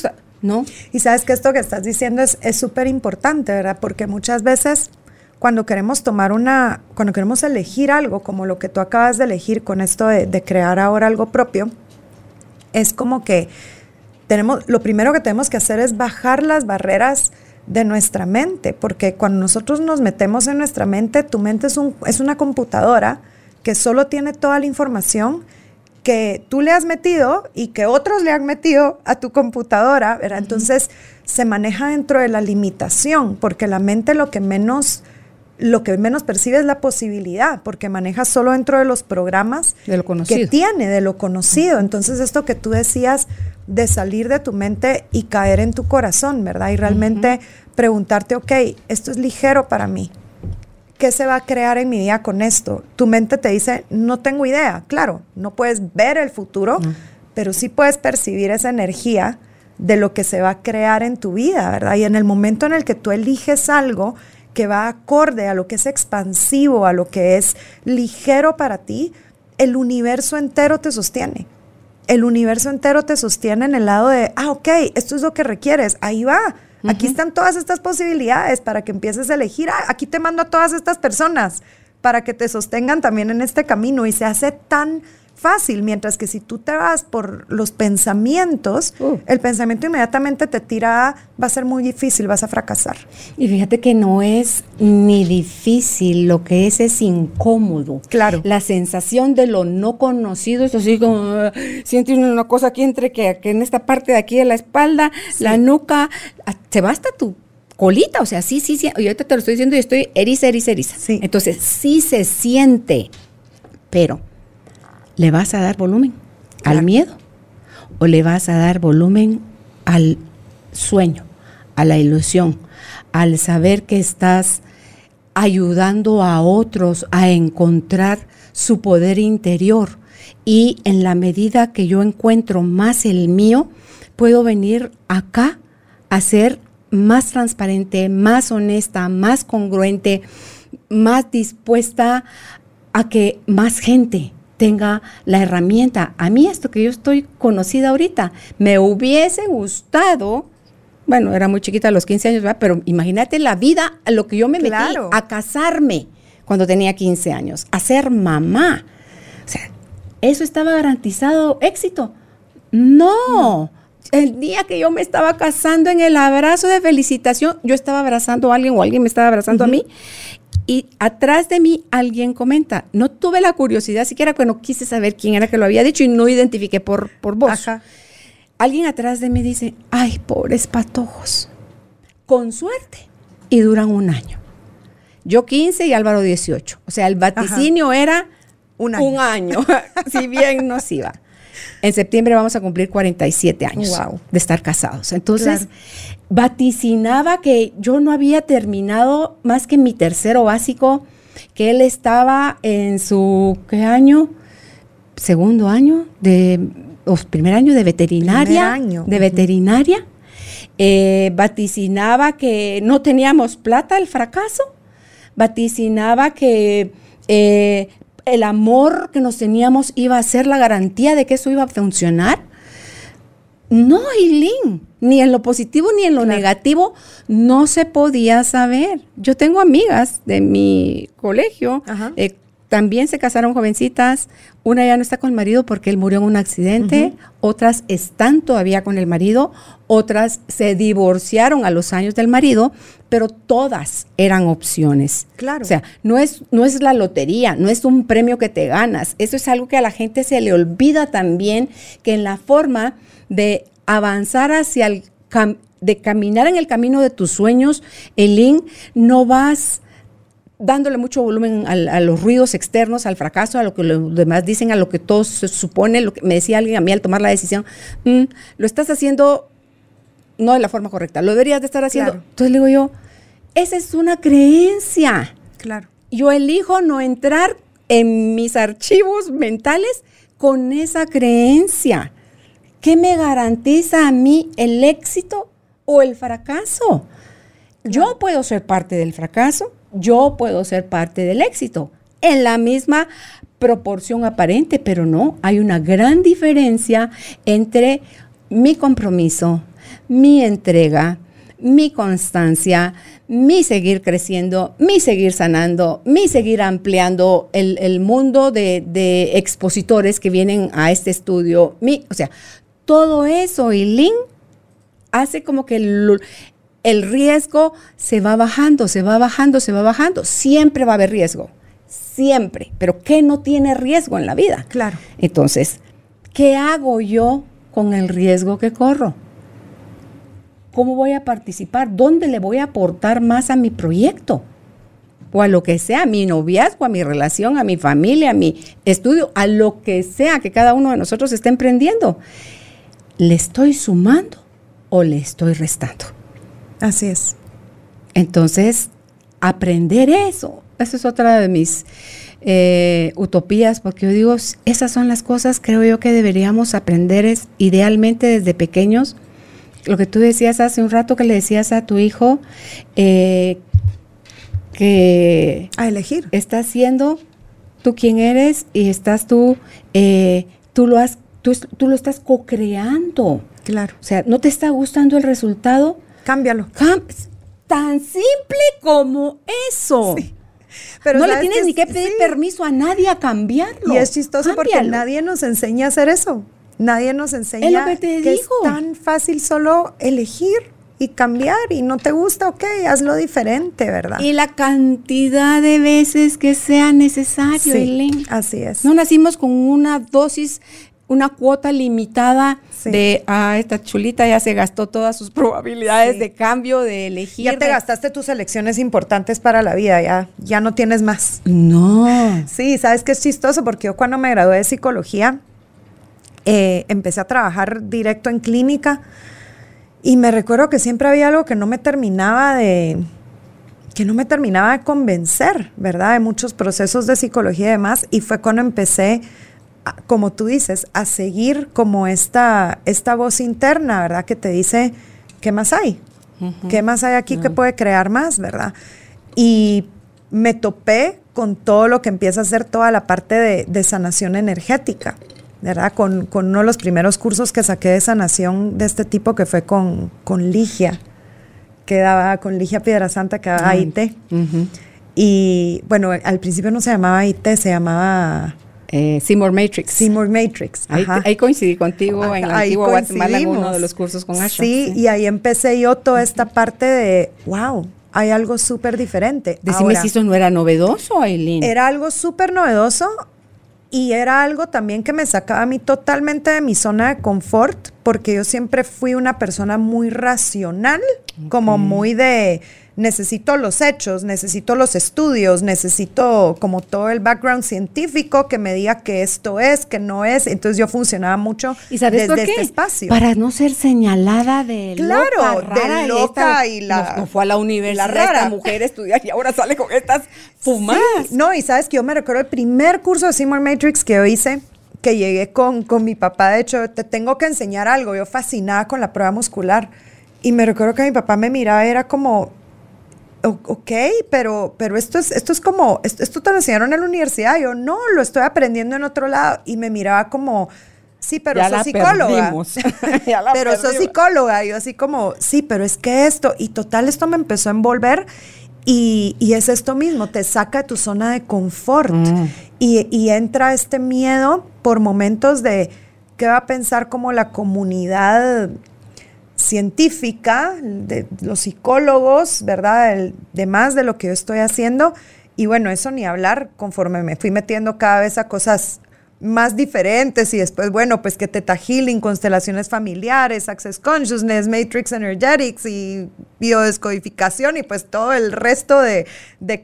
Speaker 1: ¿no?
Speaker 2: Y sabes que esto que estás diciendo es es súper importante, ¿verdad? Porque muchas veces cuando queremos tomar una, cuando queremos elegir algo, como lo que tú acabas de elegir con esto de, de crear ahora algo propio, es como que tenemos, lo primero que tenemos que hacer es bajar las barreras de nuestra mente, porque cuando nosotros nos metemos en nuestra mente, tu mente es, un, es una computadora que solo tiene toda la información que tú le has metido y que otros le han metido a tu computadora, ¿verdad? Entonces se maneja dentro de la limitación, porque la mente lo que menos lo que menos percibe es la posibilidad, porque maneja solo dentro de los programas
Speaker 1: De lo
Speaker 2: que
Speaker 1: conocido.
Speaker 2: tiene, de lo conocido. Entonces, esto que tú decías de salir de tu mente y caer en tu corazón, ¿verdad? Y realmente preguntarte, ok, esto es ligero para mí. ¿Qué se va a crear en mi vida con esto? Tu mente te dice, no tengo idea. Claro, no puedes ver el futuro, pero sí puedes percibir esa energía de lo que se va a crear en tu vida, ¿verdad? Y en el momento en el que tú eliges algo que va acorde a lo que es expansivo, a lo que es ligero para ti, el universo entero te sostiene. El universo entero te sostiene en el lado de, ah, ok, esto es lo que requieres, ahí va. Aquí están todas estas posibilidades para que empieces a elegir. Ah, aquí te mando a todas estas personas para que te sostengan también en este camino y se hace tan fácil, mientras que si tú te vas por los pensamientos,
Speaker 1: Uh.
Speaker 2: el pensamiento inmediatamente te tira, va a ser muy difícil, vas a fracasar.
Speaker 1: Y fíjate que no es ni difícil, lo que es es incómodo.
Speaker 2: Claro.
Speaker 1: La sensación de lo no conocido es así como, ah, siente una cosa aquí entre que, que en esta parte de aquí de la espalda, la nuca, ah, se va hasta tu colita, o sea, sí, sí, sí, y ahorita te lo estoy diciendo y estoy eriza, eriza, eriza.
Speaker 2: Sí.
Speaker 1: Entonces, sí se siente, pero ¿le vas a dar volumen
Speaker 2: Claro.
Speaker 1: al miedo? ¿O le vas a dar volumen al sueño, a la ilusión, al saber que estás ayudando a otros a encontrar su poder interior? Y en la medida que yo encuentro más el mío, puedo venir acá a ser más transparente, más honesta, más congruente, más dispuesta a que más gente tenga la herramienta. A mí esto que yo estoy conocida ahorita, me hubiese gustado, bueno, era muy chiquita a los 15 años, ¿verdad? pero imagínate la vida a lo que yo me
Speaker 2: Claro.
Speaker 1: metí a casarme cuando tenía 15 años, a ser mamá. O sea, ¿eso estaba garantizado éxito? No. El día que yo me estaba casando en el abrazo de felicitación, yo estaba abrazando a alguien o alguien me estaba abrazando a mí. Y atrás de mí alguien comenta, no tuve la curiosidad siquiera que no quise saber quién era que lo había dicho y no identifiqué por, por voz.
Speaker 2: Ajá.
Speaker 1: Alguien atrás de mí dice, ay, pobres patojos, con suerte, y duran un año. Yo 15 y Álvaro 18. O sea, el vaticinio era
Speaker 2: Un año.
Speaker 1: un año, [laughs] si bien nos iba. En septiembre vamos a cumplir 47 años
Speaker 2: Wow.
Speaker 1: de estar casados. Entonces,
Speaker 2: Claro.
Speaker 1: vaticinaba que yo no había terminado más que mi tercero básico, que él estaba en su, ¿qué año? Segundo año de, o primer año de veterinaria.
Speaker 2: Año,
Speaker 1: De veterinaria. Eh, vaticinaba que no teníamos plata, el fracaso. Vaticinaba que eh, el amor que nos teníamos iba a ser la garantía de que eso iba a funcionar. No, Eileen, ni en lo positivo ni en lo negativo no se podía saber. Yo tengo amigas de mi colegio, eh, también se casaron jovencitas, una ya no está con el marido porque él murió en un accidente, otras están todavía con el marido, otras se divorciaron a los años del marido, pero todas eran opciones.
Speaker 2: Claro.
Speaker 1: O sea, no es, no es la lotería, no es un premio que te ganas. Eso es algo que a la gente se le olvida también, que en la forma de avanzar hacia el cam- de caminar en el camino de tus sueños, Elin, no vas dándole mucho volumen a, los ruidos externos, al fracaso, a lo que los demás dicen, a lo que todos se supone, lo que me decía alguien a mí al tomar la decisión, "Mm, lo estás haciendo no de la forma correcta, lo deberías de estar haciendo.
Speaker 2: Claro.
Speaker 1: Entonces le digo yo, esa es una creencia.
Speaker 2: Claro.
Speaker 1: Yo elijo no entrar en mis archivos mentales con esa creencia. ¿Qué me garantiza a mí el éxito o el fracaso? Yo puedo ser parte del fracaso, yo puedo ser parte del éxito, en la misma proporción aparente, pero no, hay una gran diferencia entre mi compromiso, mi entrega, mi constancia, mi seguir creciendo, mi seguir sanando, mi seguir ampliando el, mundo de, expositores que vienen a este estudio. Mi, o sea, todo eso y Link hace como que el riesgo se va bajando, se va bajando, se va bajando. Siempre va a haber riesgo, siempre. Pero ¿qué no tiene riesgo en la vida?
Speaker 2: Claro.
Speaker 1: Entonces, ¿qué hago yo con el riesgo que corro? ¿Cómo voy a participar? ¿Dónde le voy a aportar más a mi proyecto? O a lo que sea, a mi noviazgo, a mi relación, a mi familia, a mi estudio, a lo que sea que cada uno de nosotros esté emprendiendo. ¿Le estoy sumando o le estoy restando?
Speaker 2: Así es.
Speaker 1: Entonces, aprender eso, esa es otra de mis eh, utopías, porque yo digo, esas son las cosas, creo yo, que deberíamos aprender es, idealmente desde pequeños. Lo que tú decías hace un rato que le decías a tu hijo eh, que
Speaker 2: a elegir.
Speaker 1: estás siendo tú quien eres y estás tú eh, tú lo has tú, tú lo estás co-creando.
Speaker 2: Claro.
Speaker 1: O sea no te está gustando el resultado
Speaker 2: cámbialo
Speaker 1: tan simple como eso Pero no le tienes ni que pedir permiso a nadie a cambiarlo.
Speaker 2: Y es chistoso porque nadie nos enseña a hacer eso. Nadie nos enseña que, es tan fácil solo elegir y cambiar y no te gusta, ok, hazlo diferente, ¿verdad?
Speaker 1: Y la cantidad de veces que sea necesario,
Speaker 2: sí, Así es.
Speaker 1: No nacimos con una dosis, una cuota limitada de, ah, esta chulita ya se gastó todas sus probabilidades de cambio, de elegir.
Speaker 2: Ya te gastaste tus elecciones importantes para la vida, ya, ya no tienes más.
Speaker 1: No.
Speaker 2: Sí, sabes que es chistoso porque yo cuando me gradué de psicología, eh, empecé a trabajar directo en clínica y me recuerdo que siempre había algo que no me terminaba de que no me terminaba de convencer, ¿verdad? De muchos procesos de psicología y demás y fue cuando empecé como tú dices, a seguir como esta, esta voz interna, ¿verdad? Que te dice, ¿qué más hay? ¿Qué más hay aquí que puede crear más, verdad? Y me topé con todo lo que empieza a ser toda la parte de, de sanación energética. ¿verdad? Con, uno de los primeros cursos que saqué de sanación de este tipo, que fue con, con Ligia, que daba, con Ligia Piedrasanta, que daba AIT. Y bueno, al principio no se llamaba AIT, se llamaba...
Speaker 1: Eh, Seymour Matrix.
Speaker 2: Seymour Matrix.
Speaker 1: Ahí, coincidí contigo en la antigua Guatemala en uno de los cursos con Asha.
Speaker 2: Sí, y ahí empecé yo toda esta parte de, wow, hay algo súper diferente.
Speaker 1: Decime si eso no era novedoso, Aileen.
Speaker 2: Era algo súper novedoso y era algo también que me sacaba a mí totalmente de mi zona de confort, porque yo siempre fui una persona muy racional, como muy de necesito los hechos, necesito los estudios, necesito como todo el background científico que me diga que esto es, que no es. Entonces yo funcionaba mucho
Speaker 1: ¿Y sabes desde este
Speaker 2: espacio.
Speaker 1: Para no ser señalada de
Speaker 2: claro, de loca y la
Speaker 1: no, fue a la universidad esta mujer estudiar y ahora sale con estas fumadas.
Speaker 2: no, y sabes que yo me recuerdo el primer curso de Seymour Matrix que yo hice que llegué con, con mi papá, de hecho, te tengo que enseñar algo, yo fascinada con la prueba muscular. Y me recuerdo que mi papá me miraba, era como, ok, pero, pero esto es, esto es como, esto, te lo enseñaron en la universidad. Yo no, lo estoy aprendiendo en otro lado. Y me miraba como, sí, pero
Speaker 1: ya
Speaker 2: soy psicóloga. [laughs] [laughs] pero
Speaker 1: soy
Speaker 2: psicóloga. Y yo así como, sí, pero es que esto. Y total, esto me empezó a envolver. Y, es esto mismo, te saca de tu zona de confort. Mm. Y, y entra este miedo por momentos de qué va a pensar como la comunidad científica, de los psicólogos, ¿verdad? de más de lo que yo estoy haciendo. Y bueno, eso ni hablar, conforme me fui metiendo cada vez a cosas más diferentes y después, bueno, pues que Teta Healing, constelaciones familiares, Access Consciousness, Matrix Energetics y biodescodificación y pues todo el resto de,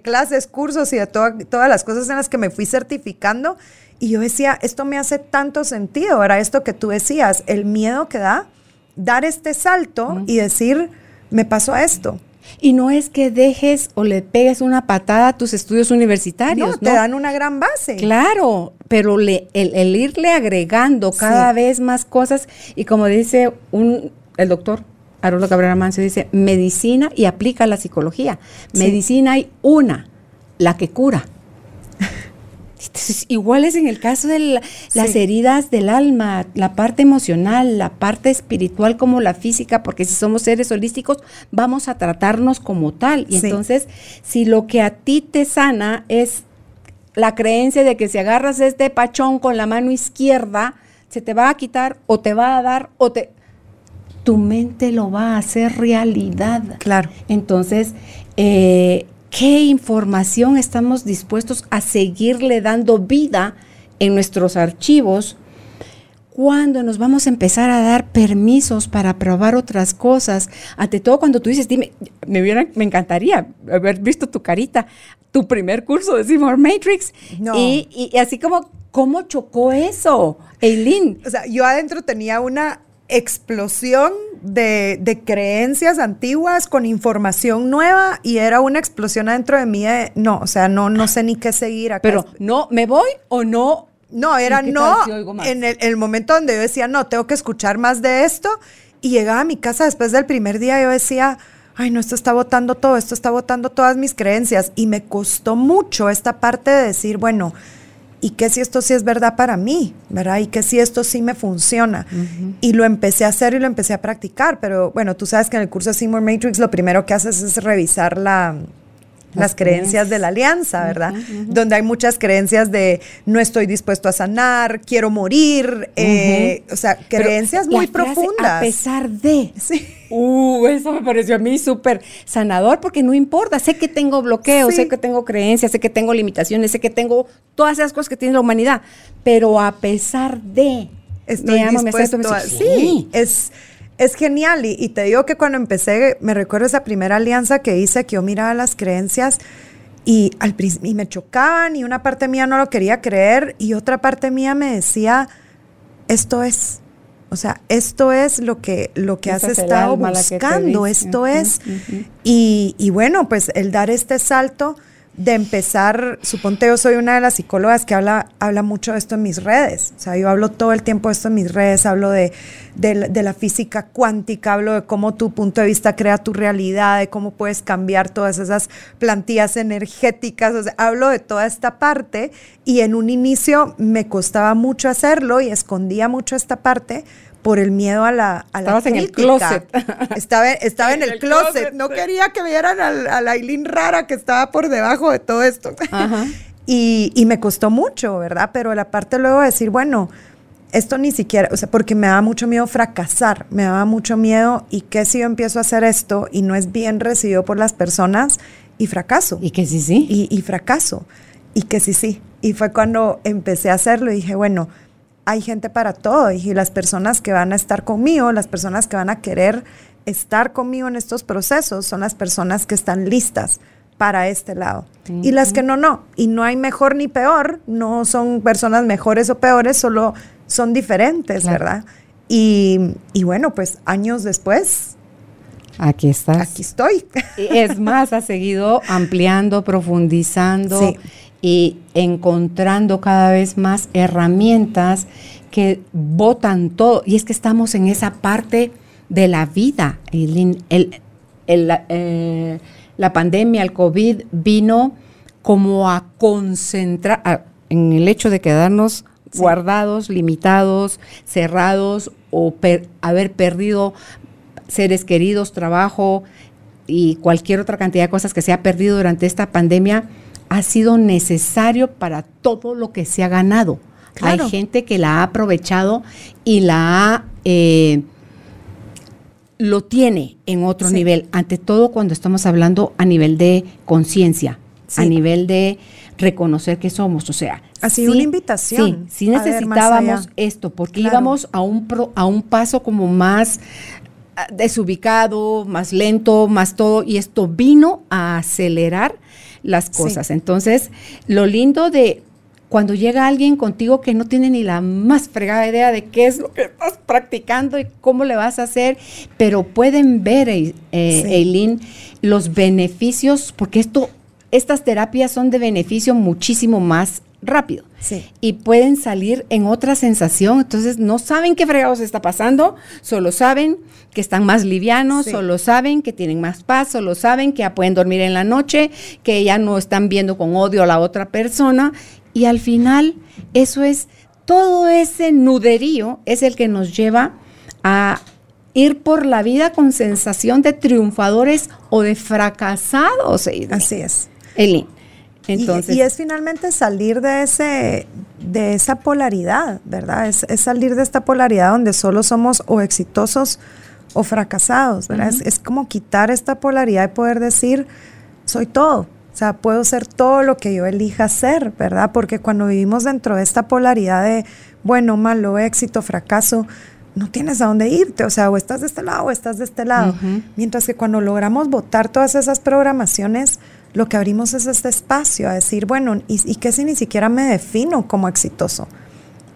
Speaker 2: clases, cursos y de todas las cosas en las que me fui certificando. Y yo decía, esto me hace tanto sentido, era esto que tú decías, el miedo que da dar este salto y decir, me pasó a esto.
Speaker 1: Y no es que dejes o le pegues una patada a tus estudios universitarios. No,
Speaker 2: te dan una gran base.
Speaker 1: Claro, pero le, el, irle agregando cada vez más cosas y como dice un, el doctor Haroldo Cabrera Manso dice, medicina y aplica la psicología. Medicina hay una, la que cura. [laughs] igual es en el caso de las heridas del alma, la parte emocional, la parte espiritual como la física, porque si somos seres holísticos, vamos a tratarnos como tal. Y entonces, si lo que a ti te sana es la creencia de que si agarras este pachón con la mano izquierda, se te va a quitar o te va a dar o te tu mente lo va a hacer realidad.
Speaker 2: Claro.
Speaker 1: Entonces, eh, ¿qué información estamos dispuestos a seguirle dando vida en nuestros archivos? cuando nos vamos a empezar a dar permisos para probar otras cosas. Ante todo cuando tú dices, dime, me, me encantaría haber visto tu carita, tu primer curso de Seymour Matrix. Y, y, así como, ¿cómo chocó eso, Eileen?
Speaker 2: O sea, yo adentro tenía una explosión de, creencias antiguas con información nueva y era una explosión adentro de mí no, o sea, no, no sé ni qué seguir acá.
Speaker 1: Pero, ¿no me voy o no
Speaker 2: no, era no en el, momento donde yo decía, no, tengo que escuchar más de esto. Y llegaba a mi casa después del primer día, yo decía, ay, no, esto está votando todo, esto está votando todas mis creencias. Y me costó mucho esta parte de decir, bueno, ¿y qué si esto sí es verdad para mí? ¿Verdad? ¿Y qué si esto sí me funciona? Y lo empecé a hacer y lo empecé a practicar. Pero bueno, tú sabes que en el curso de Seymour Matrix lo primero que haces es revisar la las, creencias, de la alianza, ¿verdad? Donde hay muchas creencias de no estoy dispuesto a sanar, quiero morir, eh, o sea, creencias muy profundas.
Speaker 1: A pesar de. Sí. Uh, eso me pareció a mí súper sanador porque no importa, sé que tengo bloqueos, sé que tengo creencias, sé que tengo limitaciones, sé que tengo todas esas cosas que tiene la humanidad, pero a pesar de...
Speaker 2: Estoy dispuesto a, sí, es es genial y, te digo que cuando empecé, me recuerdo esa primera alianza que hice, que yo miraba las creencias y, al, y me chocaban y una parte mía no lo quería creer y otra parte mía me decía, esto es, o sea, esto es lo que, lo que has estado buscando, esto es. y, y, bueno, pues el dar este salto de empezar, suponte yo soy una de las psicólogas que habla, habla mucho de esto en mis redes, o sea, yo hablo todo el tiempo de esto en mis redes, hablo de, de, la física cuántica, hablo de cómo tu punto de vista crea tu realidad, de cómo puedes cambiar todas esas plantillas energéticas, o sea, hablo de toda esta parte y en un inicio me costaba mucho hacerlo y escondía mucho esta parte, por el miedo a la, a
Speaker 1: Estabas en el closet. [laughs]
Speaker 2: Estaba, estaba en, el, closet. No quería que vieran a la Aileen rara que estaba por debajo de todo esto. [laughs] Y, y, me costó mucho, ¿verdad? Pero la parte luego de decir, bueno, esto ni siquiera, o sea, porque me daba mucho miedo fracasar, me daba mucho miedo y qué si yo empiezo a hacer esto y no es bien recibido por las personas y fracaso.
Speaker 1: Y que sí, sí.
Speaker 2: Y, y fracaso. Y que sí, sí. Y fue cuando empecé a hacerlo y dije, bueno, hay gente para todo y las personas que van a estar conmigo, las personas que van a querer estar conmigo en estos procesos son las personas que están listas para este lado. Y las que no, no. Y no hay mejor ni peor, no son personas mejores o peores, solo son diferentes, ¿verdad? Y, bueno, pues años después,
Speaker 1: Aquí estás.
Speaker 2: Aquí estoy.
Speaker 1: Es más, ha seguido ampliando, profundizando. Sí y encontrando cada vez más herramientas que votan todo. Y es que estamos en esa parte de la vida. El, eh, la pandemia, el COVID vino como a concentrar en el hecho de quedarnos guardados, limitados, cerrados o haber perdido seres queridos, trabajo y cualquier otra cantidad de cosas que se ha perdido durante esta pandemia ha sido necesario para todo lo que se ha ganado. Hay gente que la ha aprovechado y la ha... Eh, lo tiene en otro nivel, ante todo cuando estamos hablando a nivel de conciencia, a nivel de reconocer que somos, o sea,
Speaker 2: ha sido una invitación.
Speaker 1: Sí, sí necesitábamos esto, porque íbamos a un a un paso como más desubicado, más lento, más todo, y esto vino a acelerar las cosas. Entonces, lo lindo de cuando llega alguien contigo que no tiene ni la más fregada idea de qué es lo que estás practicando y cómo le vas a hacer, pero pueden ver, eh, Eileen, los beneficios, porque esto, estas terapias son de beneficio muchísimo más rápido. y pueden salir en otra sensación. Entonces no saben qué fregados está pasando, solo saben que están más livianos, solo saben que tienen más paz, solo saben que ya pueden dormir en la noche, que ya no están viendo con odio a la otra persona. Y al final, eso es, todo ese nuderío es el que nos lleva a ir por la vida con sensación de triunfadores o de fracasados.
Speaker 2: Así es.
Speaker 1: Eli.
Speaker 2: Entonces, y, es finalmente salir de ese de esa polaridad, ¿verdad? Es, salir de esta polaridad donde solo somos o exitosos o fracasados, ¿verdad? es, como quitar esta polaridad y poder decir, soy todo. O sea, puedo ser todo lo que yo elija ser, ¿verdad? Porque cuando vivimos dentro de esta polaridad de bueno, malo, éxito, fracaso, no tienes a dónde irte, o sea, o estás de este lado o estás de este lado. Mientras que cuando logramos votar todas esas programaciones, lo que abrimos es este espacio a decir, bueno, ¿y, qué si ni siquiera me defino como exitoso?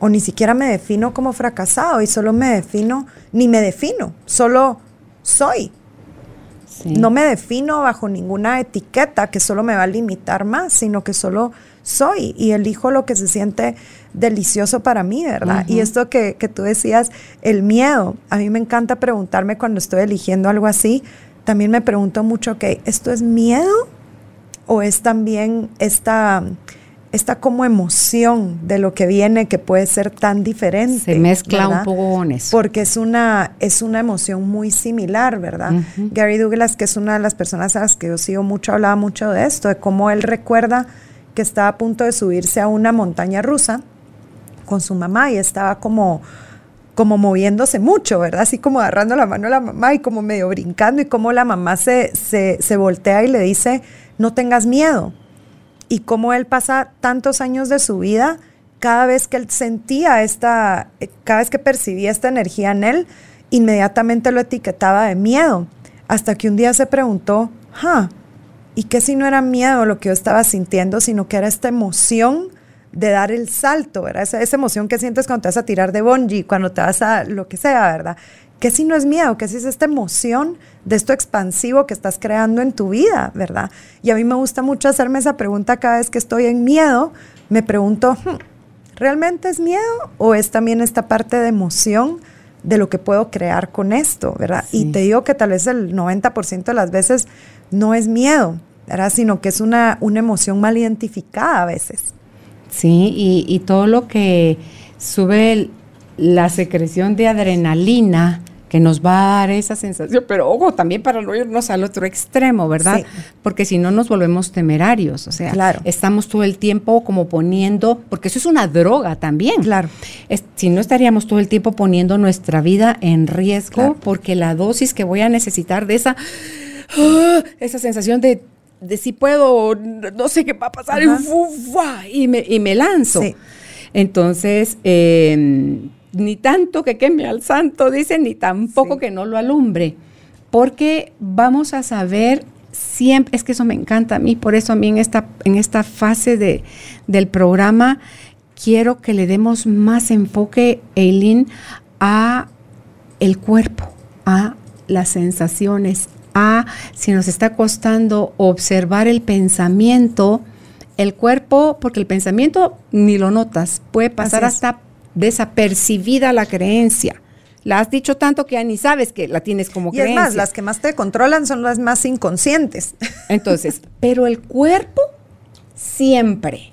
Speaker 2: O ni siquiera me defino como fracasado y solo me defino, ni me defino, solo soy. No me defino bajo ninguna etiqueta que solo me va a limitar más, sino que solo soy y elijo lo que se siente delicioso para mí, ¿verdad? Y esto que, que tú decías, el miedo, a mí me encanta preguntarme cuando estoy eligiendo algo así, también me pregunto mucho, ok, ¿esto es miedo o es también esta esta como emoción de lo que viene que puede ser tan diferente.
Speaker 1: Se mezcla un poco con eso.
Speaker 2: Porque es una, es una emoción muy similar, ¿verdad? Gary Douglas, que es una de las personas a las que yo sigo mucho, hablaba mucho de esto, de cómo él recuerda que estaba a punto de subirse a una montaña rusa con su mamá y estaba como como moviéndose mucho, ¿verdad? Así como agarrando la mano a la mamá y como medio brincando y como la mamá se, se, se voltea y le dice, no tengas miedo. Y como él pasa tantos años de su vida, cada vez que él sentía esta, eh, cada vez que percibía esta energía en él, inmediatamente lo etiquetaba de miedo. Hasta que un día se preguntó, ¿ah? ¿Y qué si no era miedo lo que yo estaba sintiendo, sino que era esta emoción de dar el salto, ¿verdad? Esa, esa emoción que sientes cuando te vas a tirar de bungee, cuando te vas a lo que sea, ¿verdad? ¿Qué si no es miedo? ¿Qué si es esta emoción de esto expansivo que estás creando en tu vida, verdad? Y a mí me gusta mucho hacerme esa pregunta cada vez que estoy en miedo. Me pregunto, hmm, ¿realmente es miedo o es también esta parte de emoción? de lo que puedo crear con esto, ¿verdad? Y te digo que tal vez el 90% de las veces no es miedo, ¿verdad? Sino que es una, una emoción mal identificada a veces.
Speaker 1: Sí, y, todo lo que sube la secreción de adrenalina que nos va a dar esa sensación, pero ojo, también para no irnos al otro extremo, ¿verdad? Porque si no nos volvemos temerarios, o sea, estamos todo el tiempo como poniendo, porque eso es una droga también.
Speaker 2: Claro.
Speaker 1: si no estaríamos todo el tiempo poniendo nuestra vida en riesgo, porque la dosis que voy a necesitar de esa, ¡ah! esa sensación de de si puedo, no sé qué va a pasar, y, me, y me lanzo. Entonces, em, ni tanto que queme al santo, dice, ni tampoco que no lo alumbre, porque vamos a saber siempre, es que eso me encanta a mí, por eso a mí en esta, en esta fase de, del programa quiero que le demos más enfoque, Eileen, a el cuerpo, a las sensaciones, a si nos está costando observar el pensamiento, el cuerpo, porque el pensamiento ni lo notas, puede pasar hasta desapercibida la creencia. La has dicho tanto que ya ni sabes que la tienes como
Speaker 2: y
Speaker 1: creencia.
Speaker 2: Es más, las que más te controlan son las más inconscientes.
Speaker 1: Entonces, [laughs] pero el cuerpo siempre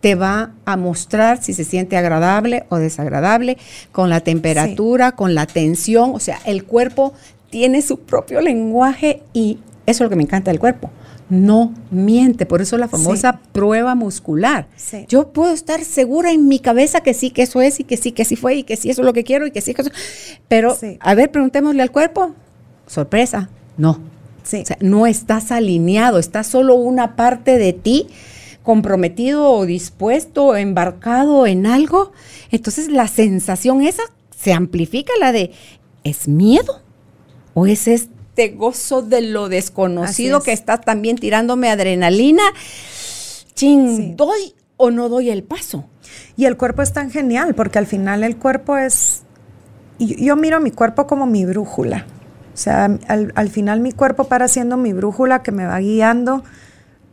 Speaker 1: te va a mostrar si se siente agradable o desagradable, con la temperatura, con la tensión, o sea, el cuerpo tiene su propio lenguaje y eso es lo que me encanta del cuerpo. No miente, por eso la famosa prueba muscular. Yo puedo estar segura en mi cabeza que sí, que eso es y que sí, que sí fue y que sí, eso es lo que quiero y que sí, que eso. Pero, a ver, preguntémosle al cuerpo. Sorpresa, no. no estás alineado, está solo una parte de ti comprometido o dispuesto o embarcado en algo. Entonces la sensación esa se amplifica, la de, ¿es miedo? ¿O es este gozo de lo desconocido que está también tirándome adrenalina? Ching, ¿doy o no doy el paso?
Speaker 2: Y el cuerpo es tan genial porque al final el cuerpo es... Yo, miro mi cuerpo como mi brújula. O sea, al, al final mi cuerpo para siendo mi brújula que me va guiando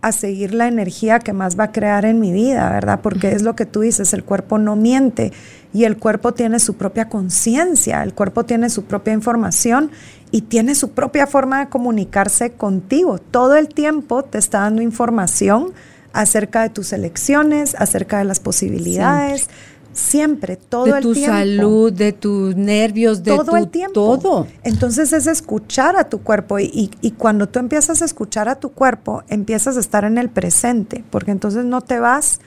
Speaker 2: a seguir la energía que más va a crear en mi vida, ¿verdad? Porque es lo que tú dices, el cuerpo no miente y el cuerpo tiene su propia conciencia, el cuerpo tiene su propia información y tiene su propia forma de comunicarse contigo. Todo el tiempo te está dando información acerca de tus elecciones, acerca de las posibilidades. Siempre, todo el tiempo.
Speaker 1: De tu salud, de tus nervios, de
Speaker 2: todo el tiempo.
Speaker 1: Todo.
Speaker 2: Entonces es escuchar a tu cuerpo y, y, cuando tú empiezas a escuchar a tu cuerpo, empiezas a estar en el presente, porque entonces no te vas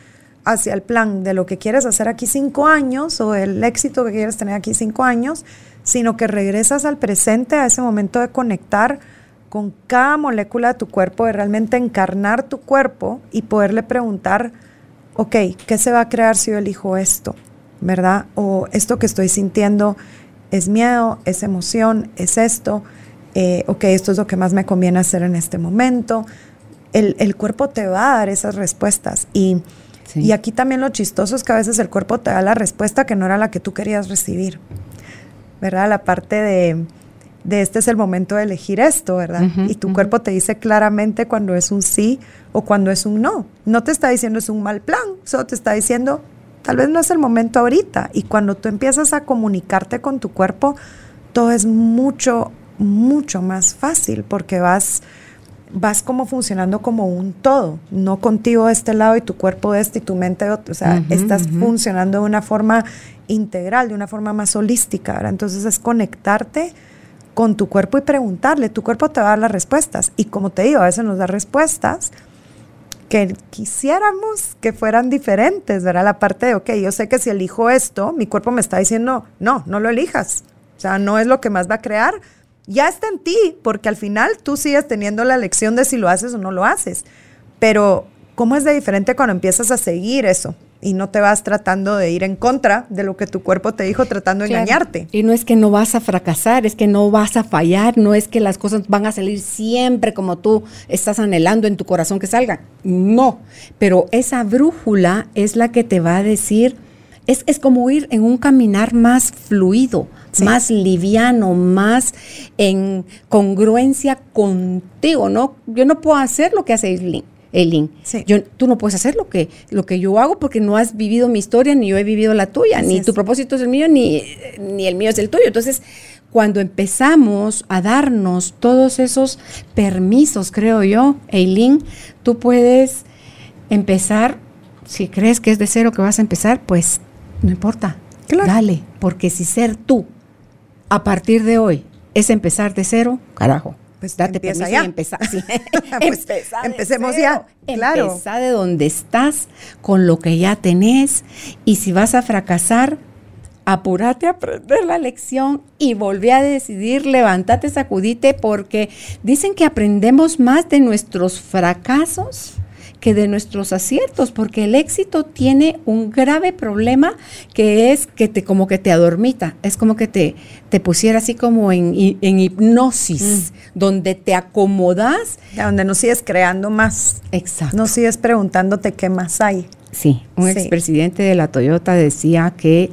Speaker 2: hacia el plan de lo que quieres hacer aquí cinco años o el éxito que quieres tener aquí cinco años, sino que regresas al presente, a ese momento de conectar con cada molécula de tu cuerpo, de realmente encarnar tu cuerpo y poderle preguntar, ok, ¿qué se va a crear si yo elijo esto? ¿Verdad? O esto que estoy sintiendo es miedo, es emoción, es esto. Eh, ok, esto es lo que más me conviene hacer en este momento. El, cuerpo te va a dar esas respuestas. Y, y aquí también lo chistoso es que a veces el cuerpo te da la respuesta que no era la que tú querías recibir. ¿Verdad? La parte de, de este es el momento de elegir esto, ¿verdad? y tu cuerpo te dice claramente cuando es un sí o cuando es un no. No te está diciendo es un mal plan, solo te está diciendo tal vez no es el momento ahorita. Y cuando tú empiezas a comunicarte con tu cuerpo, todo es mucho, mucho más fácil porque vas vas como funcionando como un todo, no contigo de este lado y tu cuerpo de este y tu mente de otro, o sea, estás funcionando de una forma integral, de una forma más holística, ¿verdad? Entonces es conectarte con tu cuerpo y preguntarle, tu cuerpo te va a dar las respuestas. Y como te digo, a veces nos da respuestas que quisiéramos que fueran diferentes, ¿verdad? La parte de, ok, yo sé que si elijo esto, mi cuerpo me está diciendo, no, no lo elijas. O sea, no es lo que más va a crear. Ya está en ti, porque al final tú sigues teniendo la elección de si lo haces o no lo haces. Pero, ¿cómo es de diferente cuando empiezas a seguir eso? Y no te vas tratando de ir en contra de lo que tu cuerpo te dijo tratando de engañarte.
Speaker 1: Y no es que no vas a fracasar, es que no vas a fallar, no es que las cosas van a salir siempre como tú estás anhelando en tu corazón que salgan. No, pero esa brújula es la que te va a decir, es, es como ir en un caminar más fluido, más liviano, más en congruencia contigo, ¿no? Yo no puedo hacer lo que hace Islin Eileen. Yo, tú no puedes hacer lo que, lo que yo hago porque no has vivido mi historia, ni yo he vivido la tuya, ni tu propósito es el mío, ni, ni el mío es el tuyo. Entonces, cuando empezamos a darnos todos esos permisos, creo yo, Eileen, tú puedes empezar, si crees que es de cero que vas a empezar, pues no importa, dale, porque si ser tú a partir de hoy es empezar de cero, carajo
Speaker 2: pues date empieza ya. [laughs] [laughs] pues empecemos ya.
Speaker 1: Claro. Empezá de donde estás con lo que ya tenés y si vas a fracasar, apúrate a aprender la lección y volví a decidir, levántate, sacudite, porque dicen que aprendemos más de nuestros fracasos que de nuestros aciertos, porque el éxito tiene un grave problema que es que te como que te adormita, es como que te, te pusiera así como en, en hipnosis, mm. donde te acomodas.
Speaker 2: donde no sigues creando más.
Speaker 1: Exacto.
Speaker 2: No sigues preguntándote qué más hay.
Speaker 1: Sí, un expresidente de la Toyota decía que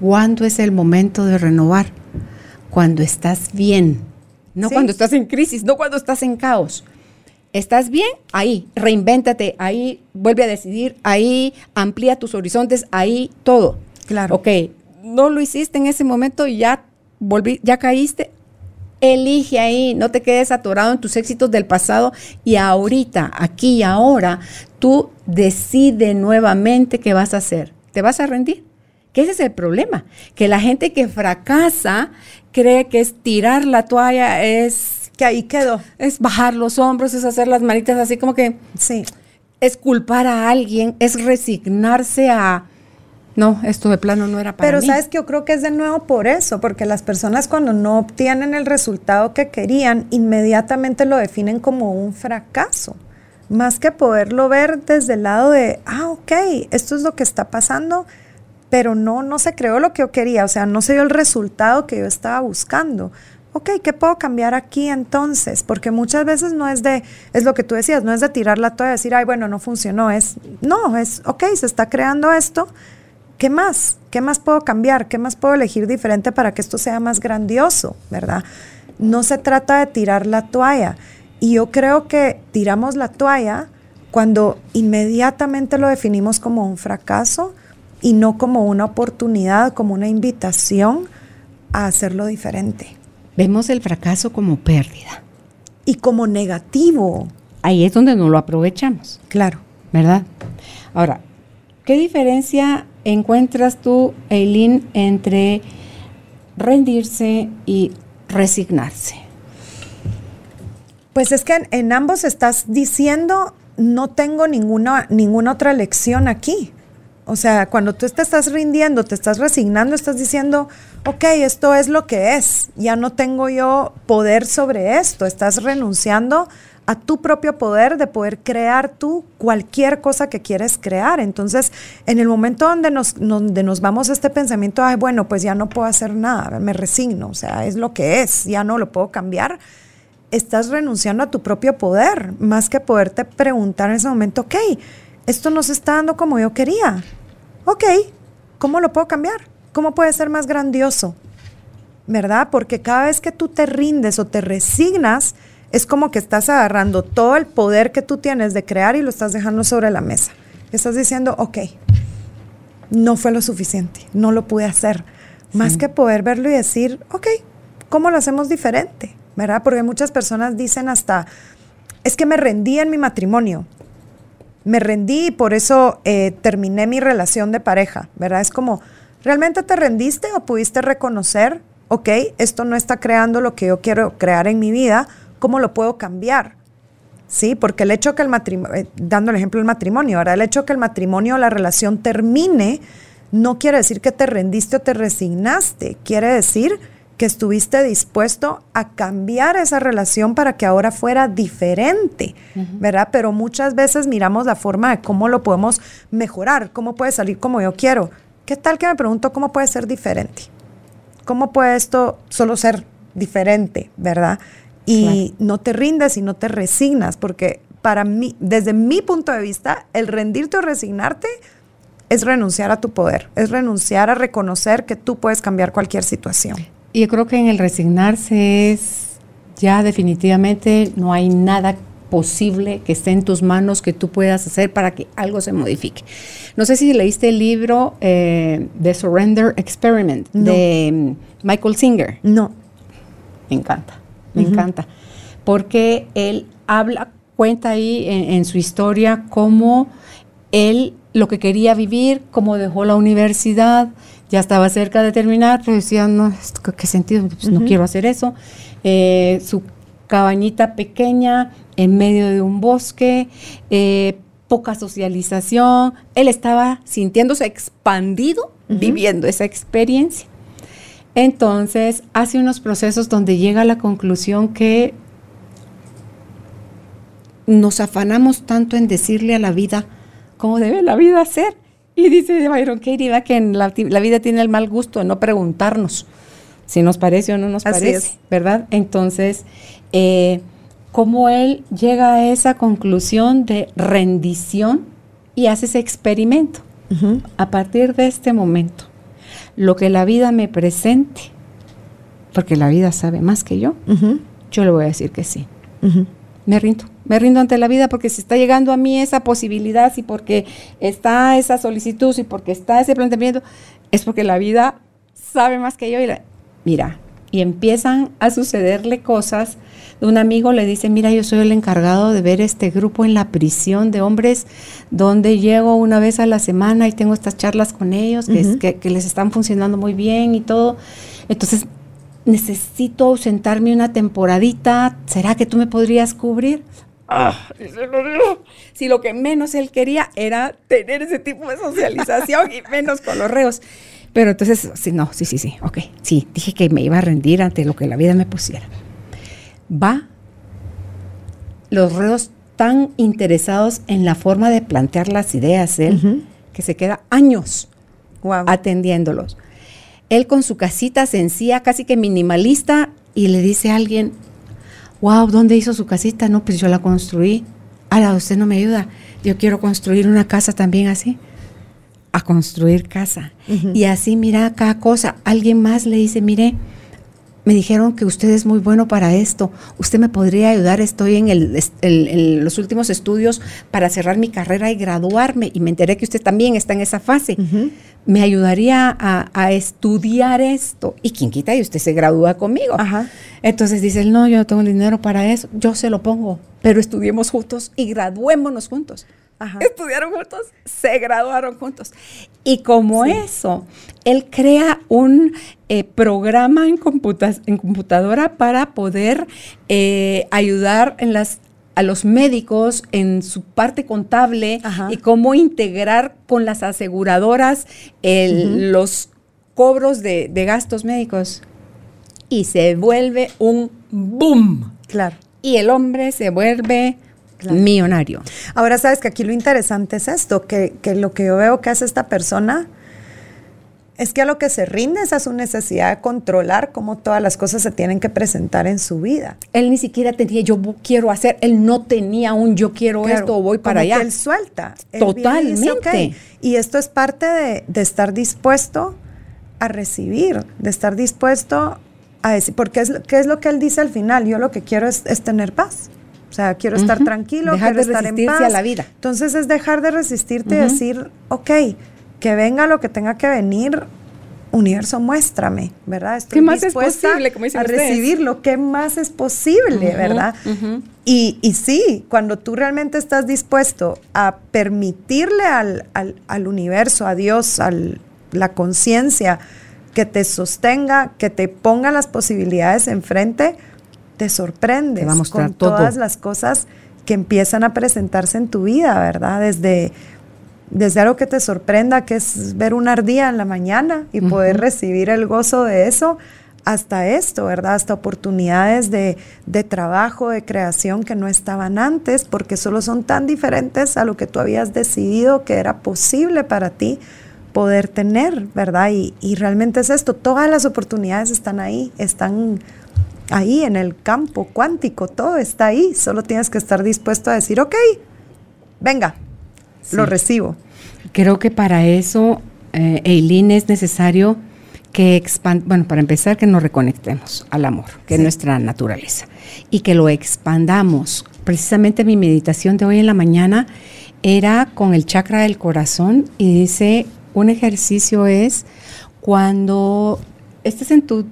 Speaker 1: ¿cuándo es el momento de renovar? Cuando estás bien, no cuando estás en crisis, no cuando estás en caos. ¿Estás bien? Ahí, reinvéntate, ahí vuelve a decidir, ahí amplía tus horizontes, ahí todo.
Speaker 2: Claro.
Speaker 1: Ok, no lo hiciste en ese momento y ya volví, ya caíste. Elige ahí, no te quedes atorado en tus éxitos del pasado y ahorita, aquí y ahora, tú decide nuevamente qué vas a hacer. ¿Te vas a rendir? Que ese es el problema, que la gente que fracasa cree que es tirar la toalla, es
Speaker 2: que ahí quedó.
Speaker 1: Es bajar los hombros, es hacer las manitas así como que...
Speaker 2: Sí.
Speaker 1: Es culpar a alguien, es resignarse a... No, esto de plano no era para
Speaker 2: Pero sabes que yo creo que es de nuevo por eso, porque las personas cuando no obtienen el resultado que querían, inmediatamente lo definen como un fracaso. Más que poderlo ver desde el lado de, ah, ok, esto es lo que está pasando, pero no, no se creó lo que yo quería, o sea, no se dio el resultado que yo estaba buscando ok, ¿qué puedo cambiar aquí entonces? Porque muchas veces no es de, es lo que tú decías, no es de tirar la toalla y decir, ay, bueno, no funcionó, es, no, es, ok, se está creando esto, ¿qué más? ¿Qué más puedo cambiar? ¿Qué más puedo elegir diferente para que esto sea más grandioso, verdad? No se trata de tirar la toalla. Y yo creo que tiramos la toalla cuando inmediatamente lo definimos como un fracaso y no como una oportunidad, como una invitación a hacerlo diferente.
Speaker 1: Vemos el fracaso como pérdida.
Speaker 2: Y como negativo.
Speaker 1: Ahí es donde no lo aprovechamos.
Speaker 2: Claro.
Speaker 1: ¿Verdad? Ahora, ¿qué diferencia encuentras tú, Eileen, entre rendirse y resignarse?
Speaker 2: Pues es que en, ambos estás diciendo, no tengo ninguna, ninguna otra lección aquí. O sea, cuando tú te estás rindiendo, te estás resignando, estás diciendo, ok, esto es lo que es, ya no tengo yo poder sobre esto, estás renunciando a tu propio poder de poder crear tú cualquier cosa que quieres crear. Entonces, en el momento donde nos, donde nos vamos a este pensamiento, ay, bueno, pues ya no puedo hacer nada, me resigno, o sea, es lo que es, ya no lo puedo cambiar, estás renunciando a tu propio poder, más que poderte preguntar en ese momento, ok, esto no se está dando como yo quería. Ok, ¿cómo lo puedo cambiar? ¿Cómo puede ser más grandioso? ¿Verdad? Porque cada vez que tú te rindes o te resignas, es como que estás agarrando todo el poder que tú tienes de crear y lo estás dejando sobre la mesa. Estás diciendo, ok, no fue lo suficiente, no lo pude hacer. Más que poder verlo y decir, ok, ¿cómo lo hacemos diferente? ¿Verdad? Porque muchas personas dicen hasta, es que me rendí en mi matrimonio. Me rendí y por eso eh, terminé mi relación de pareja, ¿verdad? Es como, ¿realmente te rendiste o pudiste reconocer, ok, esto no está creando lo que yo quiero crear en mi vida? ¿cómo lo puedo cambiar? Sí, porque el hecho que el matrimonio, eh, dando el ejemplo del matrimonio, ahora el hecho que el matrimonio o la relación termine no quiere decir que te rendiste o te resignaste, quiere decir que estuviste dispuesto a cambiar esa relación para que ahora fuera diferente, ¿verdad? Pero muchas veces miramos la forma de cómo lo podemos mejorar, cómo puede salir como yo quiero. ¿Qué tal que me pregunto cómo puede ser diferente? ¿Cómo puede esto solo ser diferente, verdad? y no te rindes y no te resignas, porque para mí, desde mi punto de vista, el rendirte o resignarte es renunciar a tu poder, es renunciar a reconocer que tú puedes cambiar cualquier situación.
Speaker 1: Y yo creo que en el resignarse es ya definitivamente no hay nada posible que esté en tus manos que tú puedas hacer para que algo se modifique. No sé si leíste el libro eh, The Surrender Experiment de Michael Singer.
Speaker 2: No.
Speaker 1: Me encanta me encanta, porque él habla, cuenta ahí en, su historia cómo él lo que quería vivir, cómo dejó la universidad, ya estaba cerca de terminar, pero decía, no, ¿qué sentido? Pues no quiero hacer eso. Eh, su cabañita pequeña en medio de un bosque, eh, poca socialización, él estaba sintiéndose expandido, viviendo esa experiencia. Entonces hace unos procesos donde llega a la conclusión que nos afanamos tanto en decirle a la vida cómo debe la vida ser. Y dice Byron Katie que la, vida tiene el mal gusto de no preguntarnos si nos parece o no nos parece, ¿verdad? Entonces, eh, cómo él llega a esa conclusión de rendición y hace ese experimento. A partir de este momento, lo que la vida me presente, porque la vida sabe más que yo, yo le voy a decir que sí. Me rindo, me rindo ante la vida porque si está llegando a mí esa posibilidad, si porque está esa solicitud, si porque está ese planteamiento, es porque la vida sabe más que yo y mira, y empiezan a sucederle cosas. Un amigo le dice, mira, yo soy el encargado de ver este grupo en la prisión de hombres, donde llego una vez a la semana y tengo estas charlas con ellos, que, les están funcionando muy bien y todo. Entonces, necesito ausentarme una temporadita. ¿Será que tú me podrías cubrir? Ah, si lo que menos él quería era tener ese tipo de socialización y menos con los reos. Pero entonces, sí, no, sí, sí, sí, ok, sí, dije que me iba a rendir ante lo que la vida me pusiera. Va los reos tan interesados en la forma de plantear las ideas, él, que se queda años atendiéndolos. Él con su casita sencilla, casi que minimalista, y le dice a alguien, wow, ¿dónde hizo su casita? No, pues yo la construí. Ahora, usted no me ayuda. Yo quiero construir una casa también así a construir casa. Y así mira cada cosa. Alguien más le dice, mire, me dijeron que usted es muy bueno para esto, usted me podría ayudar, estoy en, el, los últimos estudios para cerrar mi carrera y graduarme y me enteré que usted también está en esa fase. Me ayudaría a, estudiar esto. Y quien quita y usted se gradúa conmigo. Entonces dice él, no, yo no tengo dinero para eso, yo se lo pongo, pero estudiemos juntos y graduémonos juntos estudiaron juntos, se graduaron juntos. Y como eso, él crea un eh, programa en, en, computadora para poder eh, ayudar en las a los médicos en su parte contable y cómo integrar con las aseguradoras los cobros de, de, gastos médicos. Y se vuelve un boom.
Speaker 2: Claro.
Speaker 1: Y el hombre se vuelve millonario.
Speaker 2: Ahora sabes que aquí lo interesante es esto, que, lo que yo veo que hace esta persona es que a lo que se rinde es a su necesidad de controlar cómo todas las cosas se tienen que presentar en su vida.
Speaker 1: Él ni siquiera tenía yo quiero hacer, él no tenía un yo quiero esto o voy para allá.
Speaker 2: él suelta.
Speaker 1: Totalmente.
Speaker 2: Y esto es parte de, estar dispuesto a recibir, de estar dispuesto a decir, porque es, ¿qué es lo que él dice al final? Yo lo que quiero es tener paz. O sea, quiero estar tranquilo,
Speaker 1: dejar
Speaker 2: quiero
Speaker 1: de
Speaker 2: estar
Speaker 1: en paz. a la vida.
Speaker 2: Entonces es dejar de resistirte y decir, ok, que venga lo que tenga que venir, universo, muéstrame, ¿verdad?
Speaker 1: Estoy ¿Qué más es posible? Como
Speaker 2: a recibir lo que más es posible, ¿verdad? y, y, sí, cuando tú realmente estás dispuesto a permitirle al, al, al universo, a Dios, a la conciencia, que te sostenga, que te ponga las posibilidades enfrente, te sorprendes con todas las cosas que empiezan a presentarse en tu vida, ¿verdad? Desde, desde algo que te sorprenda, que es ver una ardilla en la mañana y poder recibir el gozo de eso, hasta esto, ¿verdad? Hasta oportunidades de, de, trabajo, de creación que no estaban antes, porque solo son tan diferentes a lo que tú habías decidido que era posible para ti poder tener, ¿verdad? Y, y realmente es esto, todas las oportunidades están ahí, están ahí en el campo cuántico, todo está ahí, solo tienes que estar dispuesto a decir, ok, venga, lo recibo.
Speaker 1: Creo que para eso, eh, Eileen, es necesario que expand bueno, para empezar, que nos reconectemos al amor, que es nuestra naturaleza, y que lo expandamos. Precisamente mi meditación de hoy en la mañana era con el chakra del corazón y dice, un ejercicio es cuando estés en tu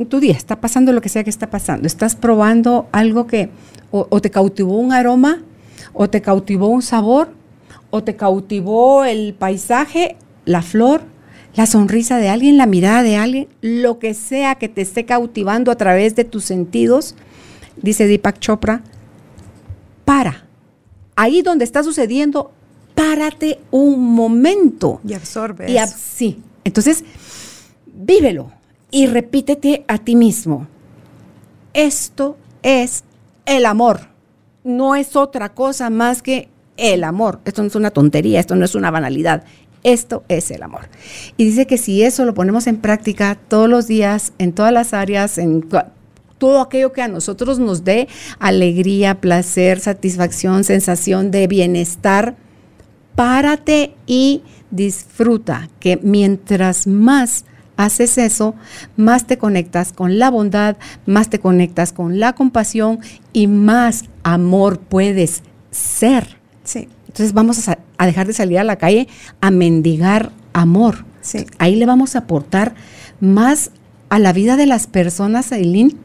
Speaker 1: en tu día, está pasando lo que sea que está pasando, estás probando algo que o, te cautivó un aroma, o te cautivó un sabor, o te cautivó el paisaje, la flor, la sonrisa de alguien, la mirada de alguien, lo que sea que te esté cautivando a través de tus sentidos, dice Deepak Chopra, para. Ahí donde está sucediendo, párate un momento.
Speaker 2: Y absorbe.
Speaker 1: Y sí. Entonces, vívelo y repítete a ti mismo, esto es el amor, no es otra cosa más que el amor. Esto no es una tontería, esto no es una banalidad, esto es el amor. Y dice que si eso lo ponemos en práctica todos los días, en todas las áreas, en todo aquello que a nosotros nos dé alegría, placer, satisfacción, sensación de bienestar, párate y disfruta, que mientras más haces eso, más te conectas con la bondad, más te conectas con la compasión y más amor puedes ser.
Speaker 2: Sí.
Speaker 1: Entonces vamos a, dejar de salir a la calle a mendigar amor.
Speaker 2: Sí.
Speaker 1: Ahí le vamos a aportar más a la vida de las personas, Aileen,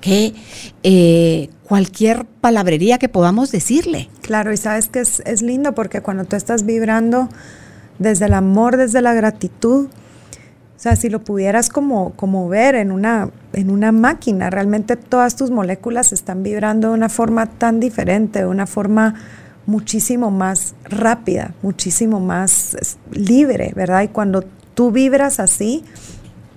Speaker 1: que eh, cualquier palabrería que podamos decirle.
Speaker 2: Claro, y sabes que es, es lindo porque cuando tú estás vibrando desde el amor, desde la gratitud, o sea, si lo pudieras como, como ver en una, en una máquina, realmente todas tus moléculas están vibrando de una forma tan diferente, de una forma muchísimo más rápida, muchísimo más libre, ¿verdad? Y cuando tú vibras así,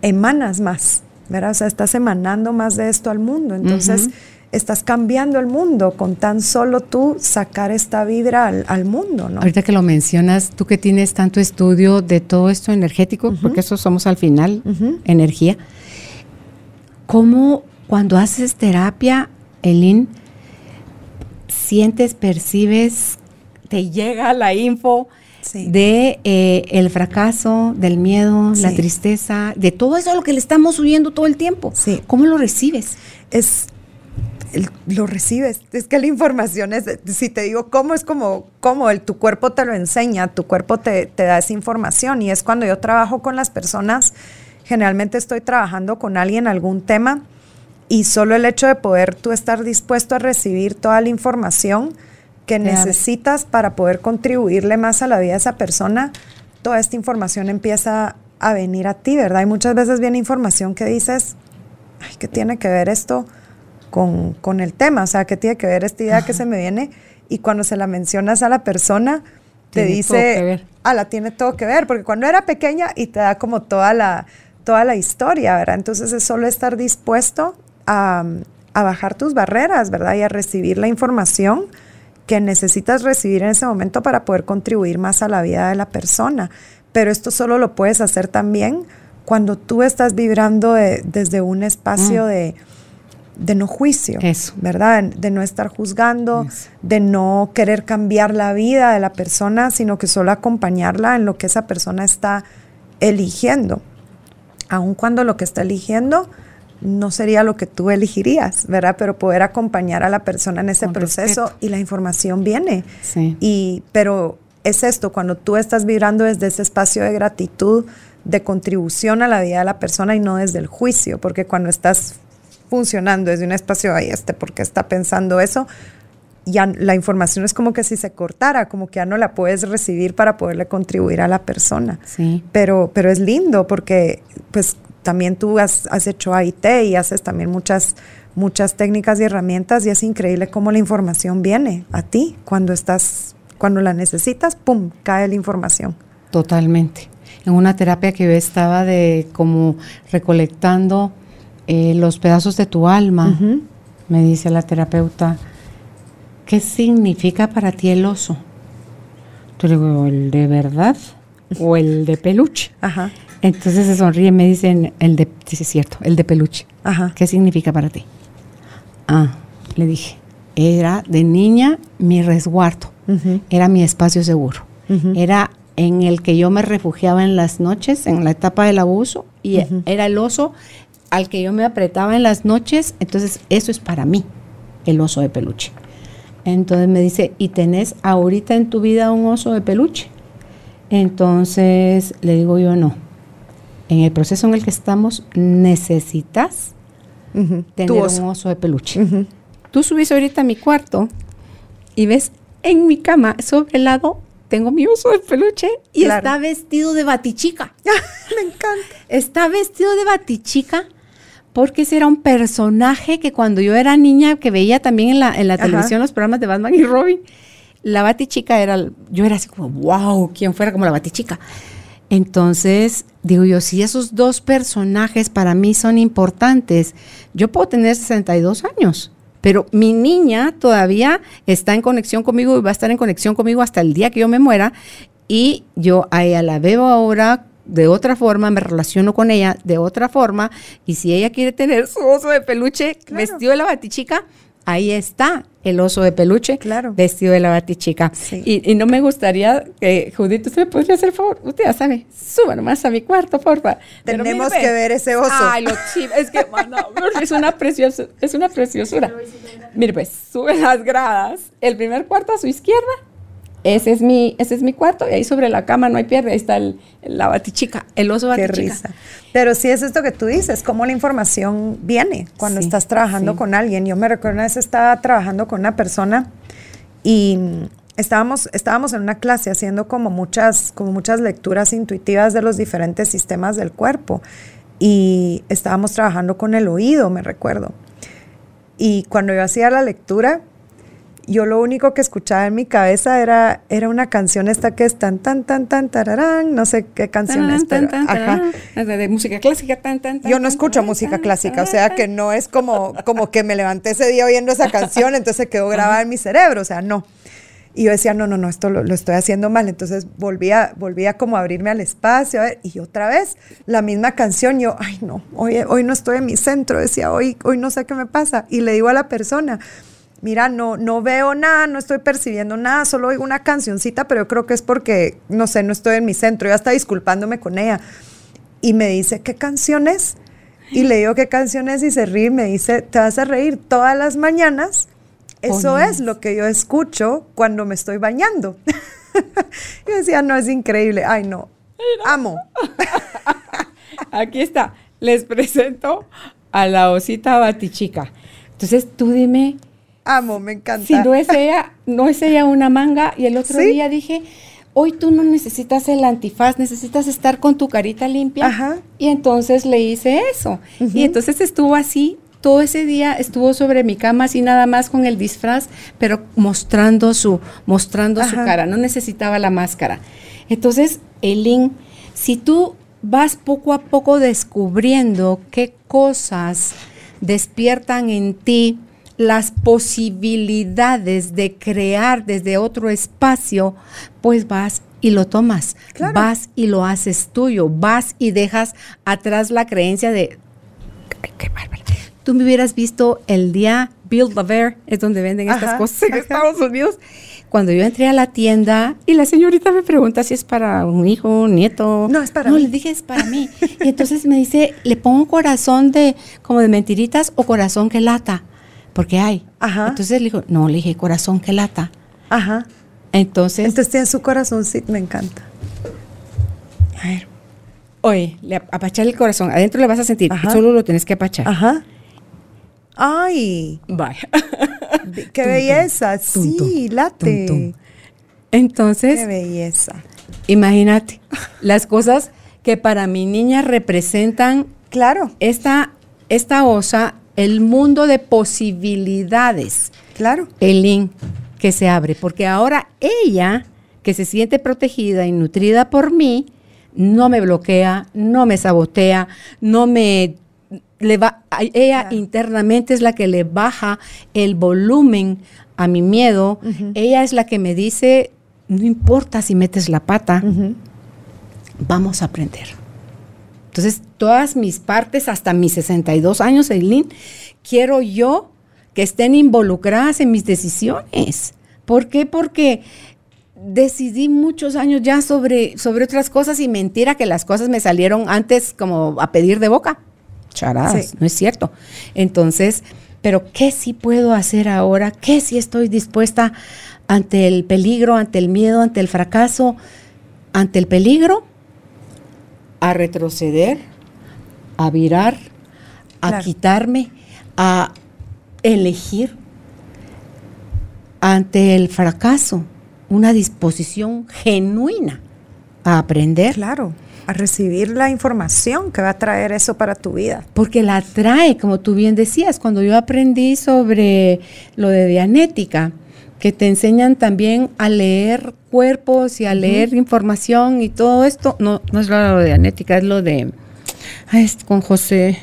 Speaker 2: emanas más, ¿verdad? O sea, estás emanando más de esto al mundo. Entonces, estás cambiando el mundo con tan solo tú sacar esta vibra al, mundo, ¿no?
Speaker 1: Ahorita que lo mencionas, tú que tienes tanto estudio de todo esto energético, porque eso somos al final, energía, ¿cómo cuando haces terapia, Elin, sientes, percibes, te llega la info de eh, el fracaso, del miedo, la tristeza, de todo eso a lo que le estamos huyendo todo el tiempo.
Speaker 2: Sí.
Speaker 1: ¿Cómo lo recibes?
Speaker 2: Es lo recibes. Es que la información es, si te digo cómo, es como, cómo el, tu cuerpo te lo enseña, tu cuerpo te, te, da esa información. Y es cuando yo trabajo con las personas, generalmente estoy trabajando con alguien algún tema y solo el hecho de poder tú estar dispuesto a recibir toda la información que necesitas para poder contribuirle más a la vida de esa persona, toda esta información empieza a venir a ti, ¿verdad? Y muchas veces viene información que dices, ay, ¿qué tiene que ver esto con, con el tema? O sea, ¿qué tiene que ver esta idea que se me viene? Y cuando se la mencionas a la persona, te dice, ah, la tiene todo que ver, porque cuando era pequeña y te da como toda la, toda la historia, ¿verdad? Entonces es solo estar dispuesto a, a bajar tus barreras, ¿verdad? Y a recibir la información que necesitas recibir en ese momento para poder contribuir más a la vida de la persona. Pero esto solo lo puedes hacer también cuando tú estás vibrando desde un espacio mm. de, de, no juicio,
Speaker 1: Eso.
Speaker 2: ¿verdad? De no estar juzgando, de no querer cambiar la vida de la persona, sino que solo acompañarla en lo que esa persona está eligiendo. Aun cuando lo que está eligiendo no sería lo que tú elegirías, ¿verdad? Pero poder acompañar a la persona en ese proceso y la información viene.
Speaker 1: Sí.
Speaker 2: Y, pero es esto, cuando tú estás vibrando desde ese espacio de gratitud, de contribución a la vida de la persona y no desde el juicio, porque cuando estás funcionando desde un espacio, ahí este, porque está pensando eso, ya la información es como que si se cortara, como que ya no la puedes recibir para poderle contribuir a la persona.
Speaker 1: Sí.
Speaker 2: Pero, pero es lindo porque, pues, también tú has, hecho AIT y haces también muchas, muchas técnicas y herramientas y es increíble cómo la información viene a ti cuando estás, cuando la necesitas, pum, cae la información.
Speaker 1: Totalmente. En una terapia que yo estaba de como recolectando eh, los pedazos de tu alma, me dice la terapeuta, ¿qué significa para ti el oso? Yo le digo, ¿el de verdad o el de peluche?
Speaker 2: Ajá.
Speaker 1: Entonces se sonríe y me dicen, el de, sí, es cierto, el de peluche.
Speaker 2: Ajá.
Speaker 1: ¿Qué significa para ti? Ah, le dije, era de niña mi resguardo, era mi espacio seguro, era en el que yo me refugiaba en las noches, en la etapa del abuso, y era el oso al que yo me apretaba en las noches, entonces eso es para mí, el oso de peluche. Entonces me dice, ¿y tenés ahorita en tu vida un oso de peluche? Entonces le digo yo no en el proceso en el que estamos, necesitas tener un oso de peluche. Tú subís ahorita a mi cuarto y ves en mi cama, sobre el lado, tengo mi oso de peluche y está vestido de batichica. [laughs]
Speaker 2: Me encanta.
Speaker 1: Está vestido de batichica porque ese era un personaje que cuando yo era niña, que veía también en la, en la televisión los programas de Batman y Robin, la batichica era, yo era así como, wow, ¿quién fuera como la batichica? Entonces, digo yo, si esos dos personajes para mí son importantes, yo puedo tener 62 años, pero mi niña todavía está en conexión conmigo y va a estar en conexión conmigo hasta el día que yo me muera. Y yo a ella la veo ahora de otra forma, me relaciono con ella de otra forma. Y si ella quiere tener su oso de peluche vestido de la batichica, ahí está el oso de peluche
Speaker 2: claro.
Speaker 1: vestido de la batichica. Y, y, no me gustaría que, Judith, usted me podría hacer el favor, usted ya sabe, suba nomás a mi cuarto, porfa.
Speaker 2: Tenemos que ver ese oso.
Speaker 1: Ay, lo chivo, es que, es una preciosura, es una preciosura. Mire, pues, sube las gradas, el primer cuarto a su izquierda, ese es mi, ese es mi cuarto y ahí sobre la cama no hay pierde, ahí está el, la batichica, el oso batichica.
Speaker 2: Qué risa. Pero sí es esto que tú dices, cómo la información viene cuando estás trabajando con alguien. Yo me recuerdo una vez estaba trabajando con una persona y estábamos, estábamos en una clase haciendo como muchas, como muchas lecturas intuitivas de los diferentes sistemas del cuerpo y estábamos trabajando con el oído, me recuerdo. Y cuando yo hacía la lectura, yo lo único que escuchaba en mi cabeza era, era una canción esta que es tan, tan, tan, tan, tararán, no sé qué canción es, pero, ajá.
Speaker 1: De, música clásica, tan, tan,
Speaker 2: Yo no escucho música clásica, o sea que no es como, como que me levanté ese día oyendo esa canción, entonces quedó grabada en mi cerebro, o sea, no. Y yo decía, no, no, no, esto lo, estoy haciendo mal. Entonces volvía, volvía como a abrirme al espacio, a ver, y otra vez la misma canción, yo, ay, no, hoy, hoy no estoy en mi centro, decía, hoy, hoy no sé qué me pasa. Y le digo a la persona, mira, no, no veo nada, no estoy percibiendo nada, solo oigo una cancioncita, pero yo creo que es porque, no sé, no estoy en mi centro, ya está disculpándome con ella. Y me dice, ¿qué canción es? Y le digo, ¿qué canción es? Y se ríe y me dice, te vas a reír todas las mañanas. Eso es lo que yo escucho cuando me estoy bañando. [laughs] y decía, no, es increíble. Ay, no. Amo. [laughs]
Speaker 1: Aquí está. Les presento a la osita batichica. Entonces tú dime.
Speaker 2: Amo, me encanta.
Speaker 1: Si no es ella, no es ella una manga. Y el otro día dije, hoy tú no necesitas el antifaz, necesitas estar con tu carita limpia.
Speaker 2: Ajá.
Speaker 1: Y entonces le hice eso. Y entonces estuvo así. Todo ese día estuvo sobre mi cama así nada más con el disfraz, pero mostrando su, mostrando su cara. No necesitaba la máscara. Entonces, Elin, si tú vas poco a poco descubriendo qué cosas despiertan en ti las posibilidades de crear desde otro espacio, pues vas y lo tomas, vas y lo haces tuyo, vas y dejas atrás la creencia de, ay, qué bárbaro. Tú me hubieras visto el día Build a Bear, es donde venden estas cosas en Estados Unidos. Cuando yo entré a la tienda y la señorita me pregunta si es para un hijo, un nieto.
Speaker 2: No, es para
Speaker 1: no,
Speaker 2: mí.
Speaker 1: le dije es para mí. Y entonces me dice, ¿le pongo corazón de como de mentiritas o corazón que lata? Porque hay.
Speaker 2: Ajá.
Speaker 1: Entonces le dijo, no, le dije corazón que lata.
Speaker 2: Ajá.
Speaker 1: Entonces,
Speaker 2: Entonces tiene su corazón, sí, me encanta.
Speaker 1: a ver. Oye, le apachar el corazón. Adentro le vas a sentir.
Speaker 2: Ajá.
Speaker 1: Solo lo tienes que apachar.
Speaker 2: Ajá. Ay,
Speaker 1: Vaya.
Speaker 2: qué
Speaker 1: Tum,
Speaker 2: belleza.
Speaker 1: tum,
Speaker 2: Sí,
Speaker 1: tum,
Speaker 2: late.
Speaker 1: Entonces,
Speaker 2: Qué belleza.
Speaker 1: imagínate [laughs] las cosas que para mi niña representan
Speaker 2: Claro,
Speaker 1: esta, esta osa, el mundo de posibilidades.
Speaker 2: claro.
Speaker 1: el link que se abre, porque ahora ella, que se siente protegida y nutrida por mí, no me bloquea, no me sabotea, no me le va, ella
Speaker 2: Claro.
Speaker 1: internamente es la que le baja el volumen a mi miedo, ella es la que me dice, no importa si metes la pata, vamos a aprender. Entonces, todas mis partes, hasta mis 62 años, Eileen, quiero yo que estén involucradas en mis decisiones. ¿Por qué? Porque decidí muchos años ya sobre, sobre otras cosas y mentira que las cosas me salieron antes como a pedir de boca. Charadas,
Speaker 2: Sí.
Speaker 1: no es cierto. Entonces, pero ¿qué sí puedo hacer ahora? ¿Qué sí estoy dispuesta ante el peligro, ante el miedo, ante el fracaso, ante el peligro? A retroceder, a virar, a
Speaker 2: Claro.
Speaker 1: quitarme, a elegir ante el fracaso una disposición genuina a aprender.
Speaker 2: Claro, a recibir la información que va a traer eso para tu vida.
Speaker 1: Porque la trae, como tú bien decías, cuando yo aprendí sobre lo de Dianética, que te enseñan también a leer cuerpos y a leer información y todo esto, no, no es lo de Dianética, es lo de es con José,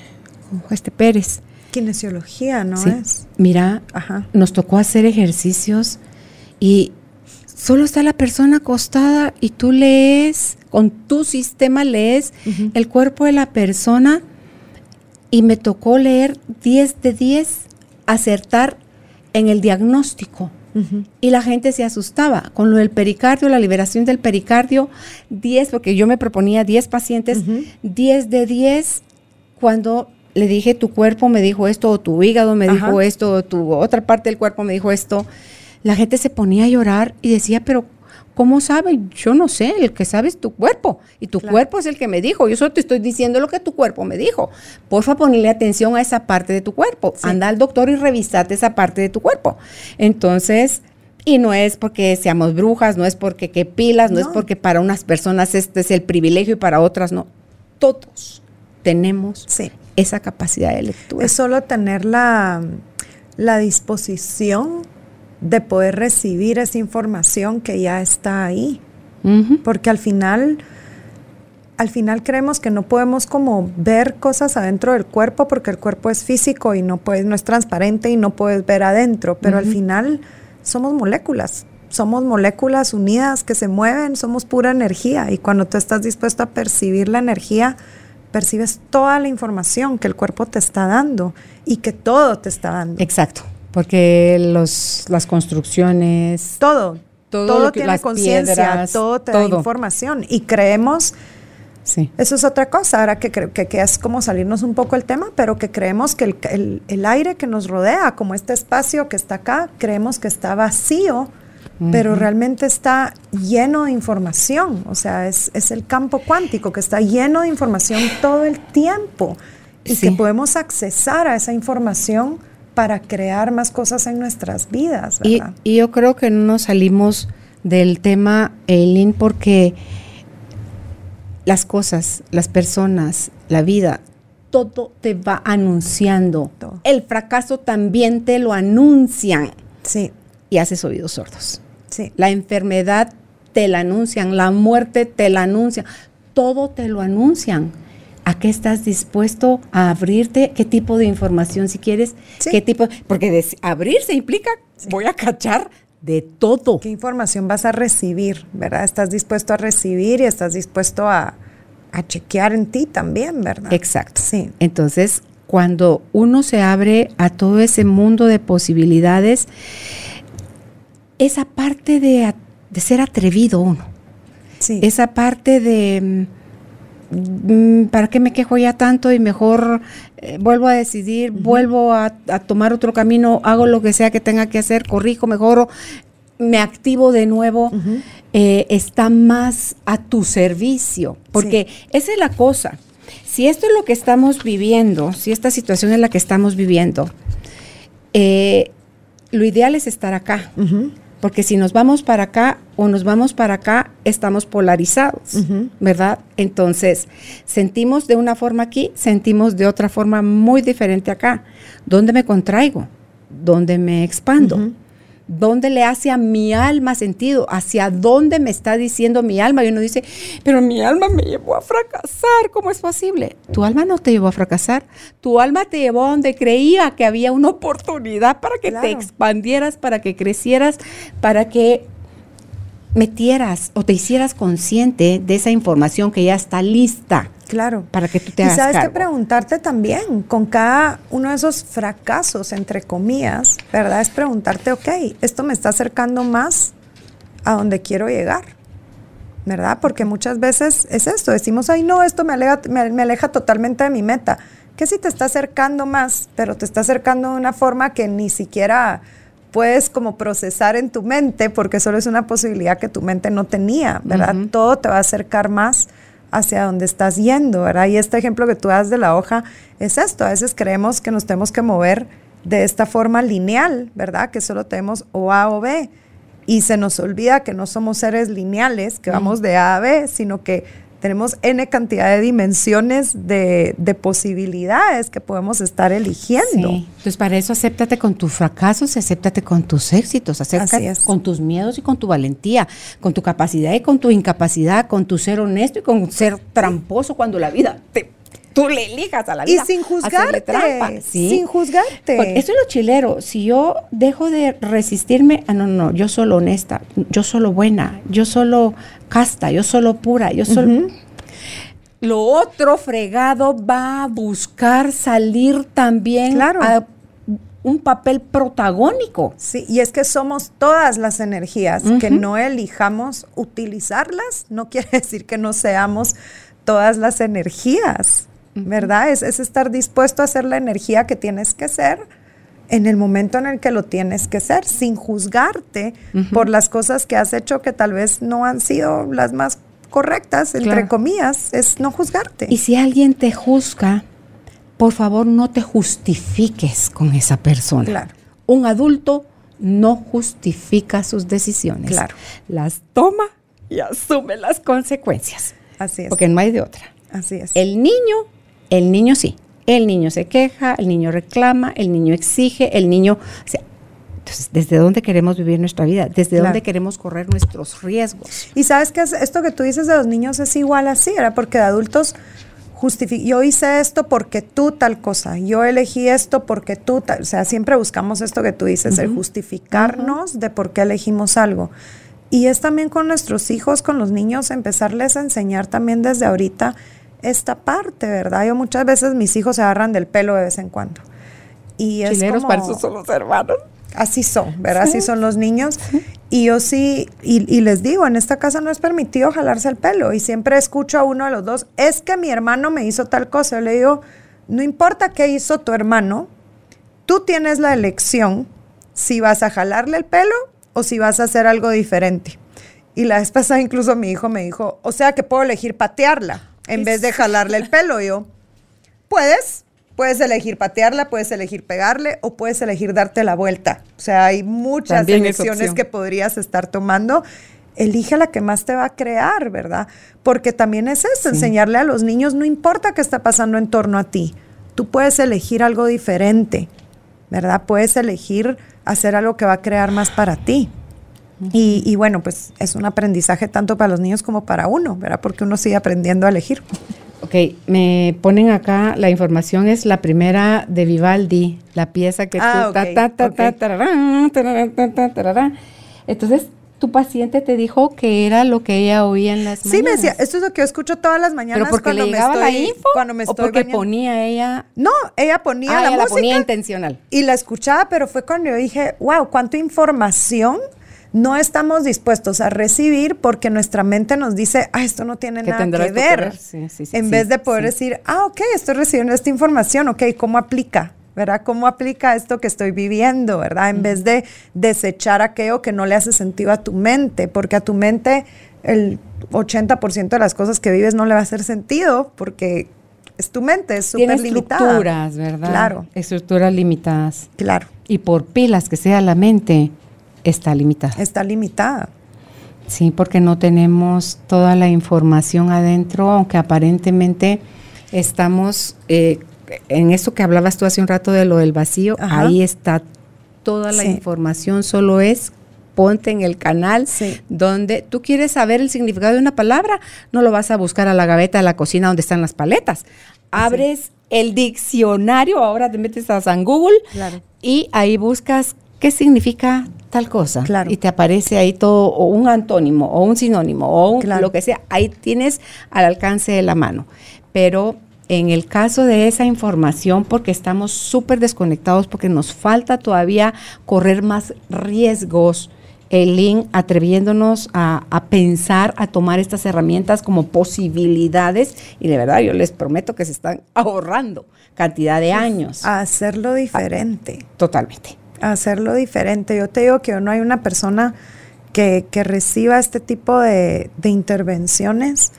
Speaker 1: con este Pérez.
Speaker 2: Kinesiología, ¿no
Speaker 1: Sí.
Speaker 2: es?
Speaker 1: Mira,
Speaker 2: Ajá.
Speaker 1: nos tocó hacer ejercicios y solo está la persona acostada y tú lees, con tu sistema lees el cuerpo de la persona y me tocó leer 10 de 10, acertar en el diagnóstico. Y la gente se asustaba. Con lo del pericardio, la liberación del pericardio, 10, porque yo me proponía 10 pacientes, 10 de 10 cuando le dije tu cuerpo me dijo esto, o tu hígado me
Speaker 2: Ajá.
Speaker 1: dijo esto, o tu otra parte del cuerpo me dijo esto, la gente se ponía a llorar y decía, pero ¿cómo sabe? Yo no sé, el que sabe es tu cuerpo, y tu
Speaker 2: Claro.
Speaker 1: cuerpo es el que me dijo, yo solo te estoy diciendo lo que tu cuerpo me dijo. Porfa, ponerle atención a esa parte de tu cuerpo,
Speaker 2: Sí.
Speaker 1: anda al doctor y revisate esa parte de tu cuerpo. Entonces... Y no es porque seamos brujas, no es porque qué pilas, no, es porque para unas personas este es el privilegio y para otras no. Todos tenemos
Speaker 2: Sí.
Speaker 1: esa capacidad de lectura.
Speaker 2: Es solo tener la, la disposición de poder recibir esa información que ya está ahí. Porque al final, al final creemos que no podemos como ver cosas adentro del cuerpo porque el cuerpo es físico y no puedes, no es transparente y no puedes ver adentro. Pero al final somos moléculas. Somos moléculas unidas que se mueven, somos pura energía. Y cuando tú estás dispuesto a percibir la energía, percibes toda la información que el cuerpo te está dando y que todo te está dando.
Speaker 1: Exacto. Porque los, las construcciones...
Speaker 2: Todo,
Speaker 1: Todo
Speaker 2: todo,
Speaker 1: lo que-
Speaker 2: tiene conciencia, todo te da información y creemos
Speaker 1: Sí.
Speaker 2: Eso es otra cosa, ahora que creo que, que es como salirnos un poco el tema, pero que creemos que el, el- el aire que nos rodea, como este espacio que está acá, creemos que está vacío, pero realmente está lleno de información. O sea, es, es el campo cuántico que está lleno de información todo el tiempo y
Speaker 1: Sí.
Speaker 2: que podemos accesar a esa información para crear más cosas en nuestras vidas,
Speaker 1: Y, yo creo que no nos salimos del tema, Eileen, porque las cosas, las personas, la vida, todo te va anunciando.
Speaker 2: Todo.
Speaker 1: El fracaso también te lo anuncian
Speaker 2: sí,
Speaker 1: y haces oídos sordos.
Speaker 2: sí.
Speaker 1: La enfermedad te la anuncian, la muerte te la anuncian, todo te lo anuncian. ¿A qué estás dispuesto a abrirte? ¿Qué tipo de información si quieres?
Speaker 2: Sí.
Speaker 1: ¿Qué tipo? Porque des- abrirse implica voy a cachar de todo.
Speaker 2: ¿Qué información vas a recibir, verdad? Estás dispuesto a recibir y estás dispuesto a, a chequear en ti también, ¿verdad?
Speaker 1: Exacto.
Speaker 2: Sí.
Speaker 1: Entonces, cuando uno se abre a todo ese mundo de posibilidades, esa parte de, de ser atrevido uno,
Speaker 2: Sí.
Speaker 1: esa parte de mm, ¿para qué me quejo ya tanto? Y mejor eh, vuelvo a decidir, vuelvo a, a tomar otro camino, hago lo que sea que tenga que hacer, corrijo, mejoro, me activo de nuevo, eh, está más a tu servicio, porque esa es la cosa. Si esto es lo que estamos viviendo, si esta situación es la que estamos viviendo, eh, lo ideal es estar acá. Porque si nos vamos para acá o nos vamos para acá, estamos polarizados. ¿verdad? Entonces, sentimos de una forma aquí, sentimos de otra forma muy diferente acá. ¿Dónde me contraigo? ¿Dónde me expando? ¿Dónde le hace a mi alma sentido? ¿Hacia dónde me está diciendo mi alma? Y uno dice, pero mi alma me llevó a fracasar. ¿Cómo es posible? Tu alma no te llevó a fracasar. Tu alma te llevó a donde creía que había una oportunidad para que te expandieras, para que crecieras, para que metieras o te hicieras consciente de esa información que ya está lista
Speaker 2: Claro.
Speaker 1: para que tú te
Speaker 2: y
Speaker 1: hagas
Speaker 2: sabes que preguntarte también, con cada uno de esos fracasos, entre comillas, ¿verdad? Es preguntarte, ok, esto me está acercando más a donde quiero llegar, ¿verdad? Porque muchas veces es esto, decimos, ay, no, esto me aleja, me, me aleja totalmente de mi meta. ¿Qué si te está acercando más, pero te está acercando de una forma que ni siquiera puedes como procesar en tu mente, porque solo es una posibilidad que tu mente no tenía, ¿verdad? Todo te va a acercar más hacia donde estás yendo, ¿verdad? Y este ejemplo que tú das de la hoja es esto, a veces creemos que nos tenemos que mover de esta forma lineal, ¿verdad? Que solo tenemos o A o B. Y se nos olvida que no somos seres lineales, que vamos de A a B, sino que tenemos N cantidad de dimensiones de, de posibilidades que podemos estar eligiendo.
Speaker 1: Sí. Entonces, para eso acéptate con tus fracasos y acéptate con tus éxitos, acéptate con tus miedos y con tu valentía, con tu capacidad y con tu incapacidad, con tu ser honesto y con ser tramposo cuando la vida te, tú le elijas a la
Speaker 2: Y
Speaker 1: vida.
Speaker 2: sin
Speaker 1: hacerle
Speaker 2: juzgarte,
Speaker 1: trampa, ¿sí?
Speaker 2: sin juzgarte.
Speaker 1: Eso es lo chilero. Si yo dejo de resistirme, ah, no, no, yo solo honesta, yo solo buena, yo solo casta, yo solo pura, yo solo. Lo otro fregado va a buscar salir también
Speaker 2: Claro.
Speaker 1: a un papel protagónico.
Speaker 2: Sí, y es que somos todas las energías, que no elijamos utilizarlas, no quiere [laughs] decir que no seamos todas las energías, ¿verdad? Es, es estar dispuesto a ser la energía que tienes que ser en el momento en el que lo tienes que ser, sin juzgarte por las cosas que has hecho que tal vez no han sido las más correctas, entre
Speaker 1: Claro.
Speaker 2: comillas, es no juzgarte.
Speaker 1: Y si alguien te juzga, por favor no te justifiques con esa persona.
Speaker 2: Claro.
Speaker 1: Un adulto no justifica sus decisiones.
Speaker 2: Claro.
Speaker 1: Las toma y asume las consecuencias.
Speaker 2: Así es.
Speaker 1: Porque no hay de otra.
Speaker 2: Así es.
Speaker 1: El niño, el niño sí. El niño se queja, el niño reclama, el niño exige, el niño... o sea, entonces, ¿desde dónde queremos vivir nuestra vida? ¿Desde
Speaker 2: Claro.
Speaker 1: dónde queremos correr nuestros riesgos?
Speaker 2: Y sabes que esto que tú dices de los niños es igual así, era porque de adultos yo hice esto porque tú tal cosa, yo elegí esto porque tú tal, o sea, siempre buscamos esto que tú dices, el justificarnos de por qué elegimos algo. Y es también con nuestros hijos, con los niños, empezarles a enseñar también desde ahorita esta parte, ¿verdad? Yo muchas veces mis hijos se agarran del pelo de vez en cuando. Y es
Speaker 1: Chileros
Speaker 2: como-
Speaker 1: para eso son los hermanos.
Speaker 2: Así son, ¿verdad? Así son los niños. Y yo sí, y, y les digo, en esta casa no es permitido jalarse el pelo. Y siempre escucho a uno de los dos, es que mi hermano me hizo tal cosa. Yo le digo, no importa qué hizo tu hermano, tú tienes la elección si vas a jalarle el pelo o si vas a hacer algo diferente. Y la vez pasada incluso mi hijo me dijo, o sea que puedo elegir patearla en vez de jalarle el pelo. Yo, puedes, puedes elegir patearla, puedes elegir pegarle o puedes elegir darte la vuelta. O sea, hay muchas
Speaker 1: También es
Speaker 2: elecciones que podrías estar tomando. Elige la que más te va a crear, ¿verdad? Porque también es eso, enseñarle a los niños, no importa qué está pasando en torno a ti, tú puedes elegir algo diferente, ¿verdad? Puedes elegir hacer algo que va a crear más para ti. Y, y bueno, pues es un aprendizaje tanto para los niños como para uno, ¿verdad? Porque uno sigue aprendiendo a elegir.
Speaker 1: Ok, me ponen acá, la información es la primera de Vivaldi, la pieza que
Speaker 2: Ah,
Speaker 1: tú... ta,
Speaker 2: ok,
Speaker 1: ta, ta, ta,
Speaker 2: ok.
Speaker 1: tararán, tararán, ta, ta, tararán. Entonces, tu paciente te dijo que era lo que ella oía en las
Speaker 2: Sí, me
Speaker 1: mañanas.
Speaker 2: decía, esto es lo que yo escucho todas las mañanas
Speaker 1: ¿Pero porque
Speaker 2: cuando
Speaker 1: le
Speaker 2: me
Speaker 1: llegaba la
Speaker 2: estoy-
Speaker 1: info?
Speaker 2: Cuando me
Speaker 1: ¿O
Speaker 2: estoy
Speaker 1: porque
Speaker 2: bañando.
Speaker 1: ponía ella...
Speaker 2: No, ella ponía
Speaker 1: ah,
Speaker 2: la
Speaker 1: ella
Speaker 2: música
Speaker 1: la ponía intencional.
Speaker 2: y la escuchaba, pero fue cuando yo dije, wow, cuánta información no estamos dispuestos a recibir porque nuestra mente nos dice, ah, esto no tiene
Speaker 1: ¿Qué
Speaker 2: nada que ver.
Speaker 1: ver? Sí, sí, sí,
Speaker 2: en vez de poder decir, ah, ok, estoy recibiendo esta información, ok, ¿cómo aplica? ¿Verdad? ¿Cómo aplica esto que estoy viviendo? ¿Verdad? En vez de desechar aquello que no le hace sentido a tu mente, porque a tu mente el 80% de las cosas que vives no le va a hacer sentido porque es tu mente, es súper limitada.
Speaker 1: estructuras, ¿verdad?
Speaker 2: Claro,
Speaker 1: Estructuras limitadas.
Speaker 2: claro,
Speaker 1: Y por pilas que sea la mente, está limitada.
Speaker 2: está limitada.
Speaker 1: Sí, porque no tenemos toda la información adentro, aunque aparentemente estamos eh, en eso que hablabas tú hace un rato de lo del vacío,
Speaker 2: Ajá.
Speaker 1: ahí está toda la
Speaker 2: Sí.
Speaker 1: información, solo es ponte en el canal
Speaker 2: Sí.
Speaker 1: donde tú quieres saber el significado de una palabra, no lo vas a buscar a la gaveta de la cocina donde están las paletas. Abres el diccionario, ahora te metes a San Google
Speaker 2: Claro.
Speaker 1: y ahí buscas qué significa tal cosa.
Speaker 2: Claro.
Speaker 1: Y te aparece ahí todo, o un antónimo, o un sinónimo, o un-
Speaker 2: Claro.
Speaker 1: lo que sea. Ahí tienes al alcance de la mano. Pero en el caso de esa información, porque estamos súper desconectados, porque nos falta todavía correr más riesgos, Eileen, atreviéndonos a, a pensar, a tomar estas herramientas como posibilidades, y de verdad yo les prometo que se están ahorrando cantidad de años.
Speaker 2: A hacerlo diferente.
Speaker 1: Totalmente.
Speaker 2: Hacerlo diferente. Yo te digo que no hay una persona que, que reciba este tipo de, de intervenciones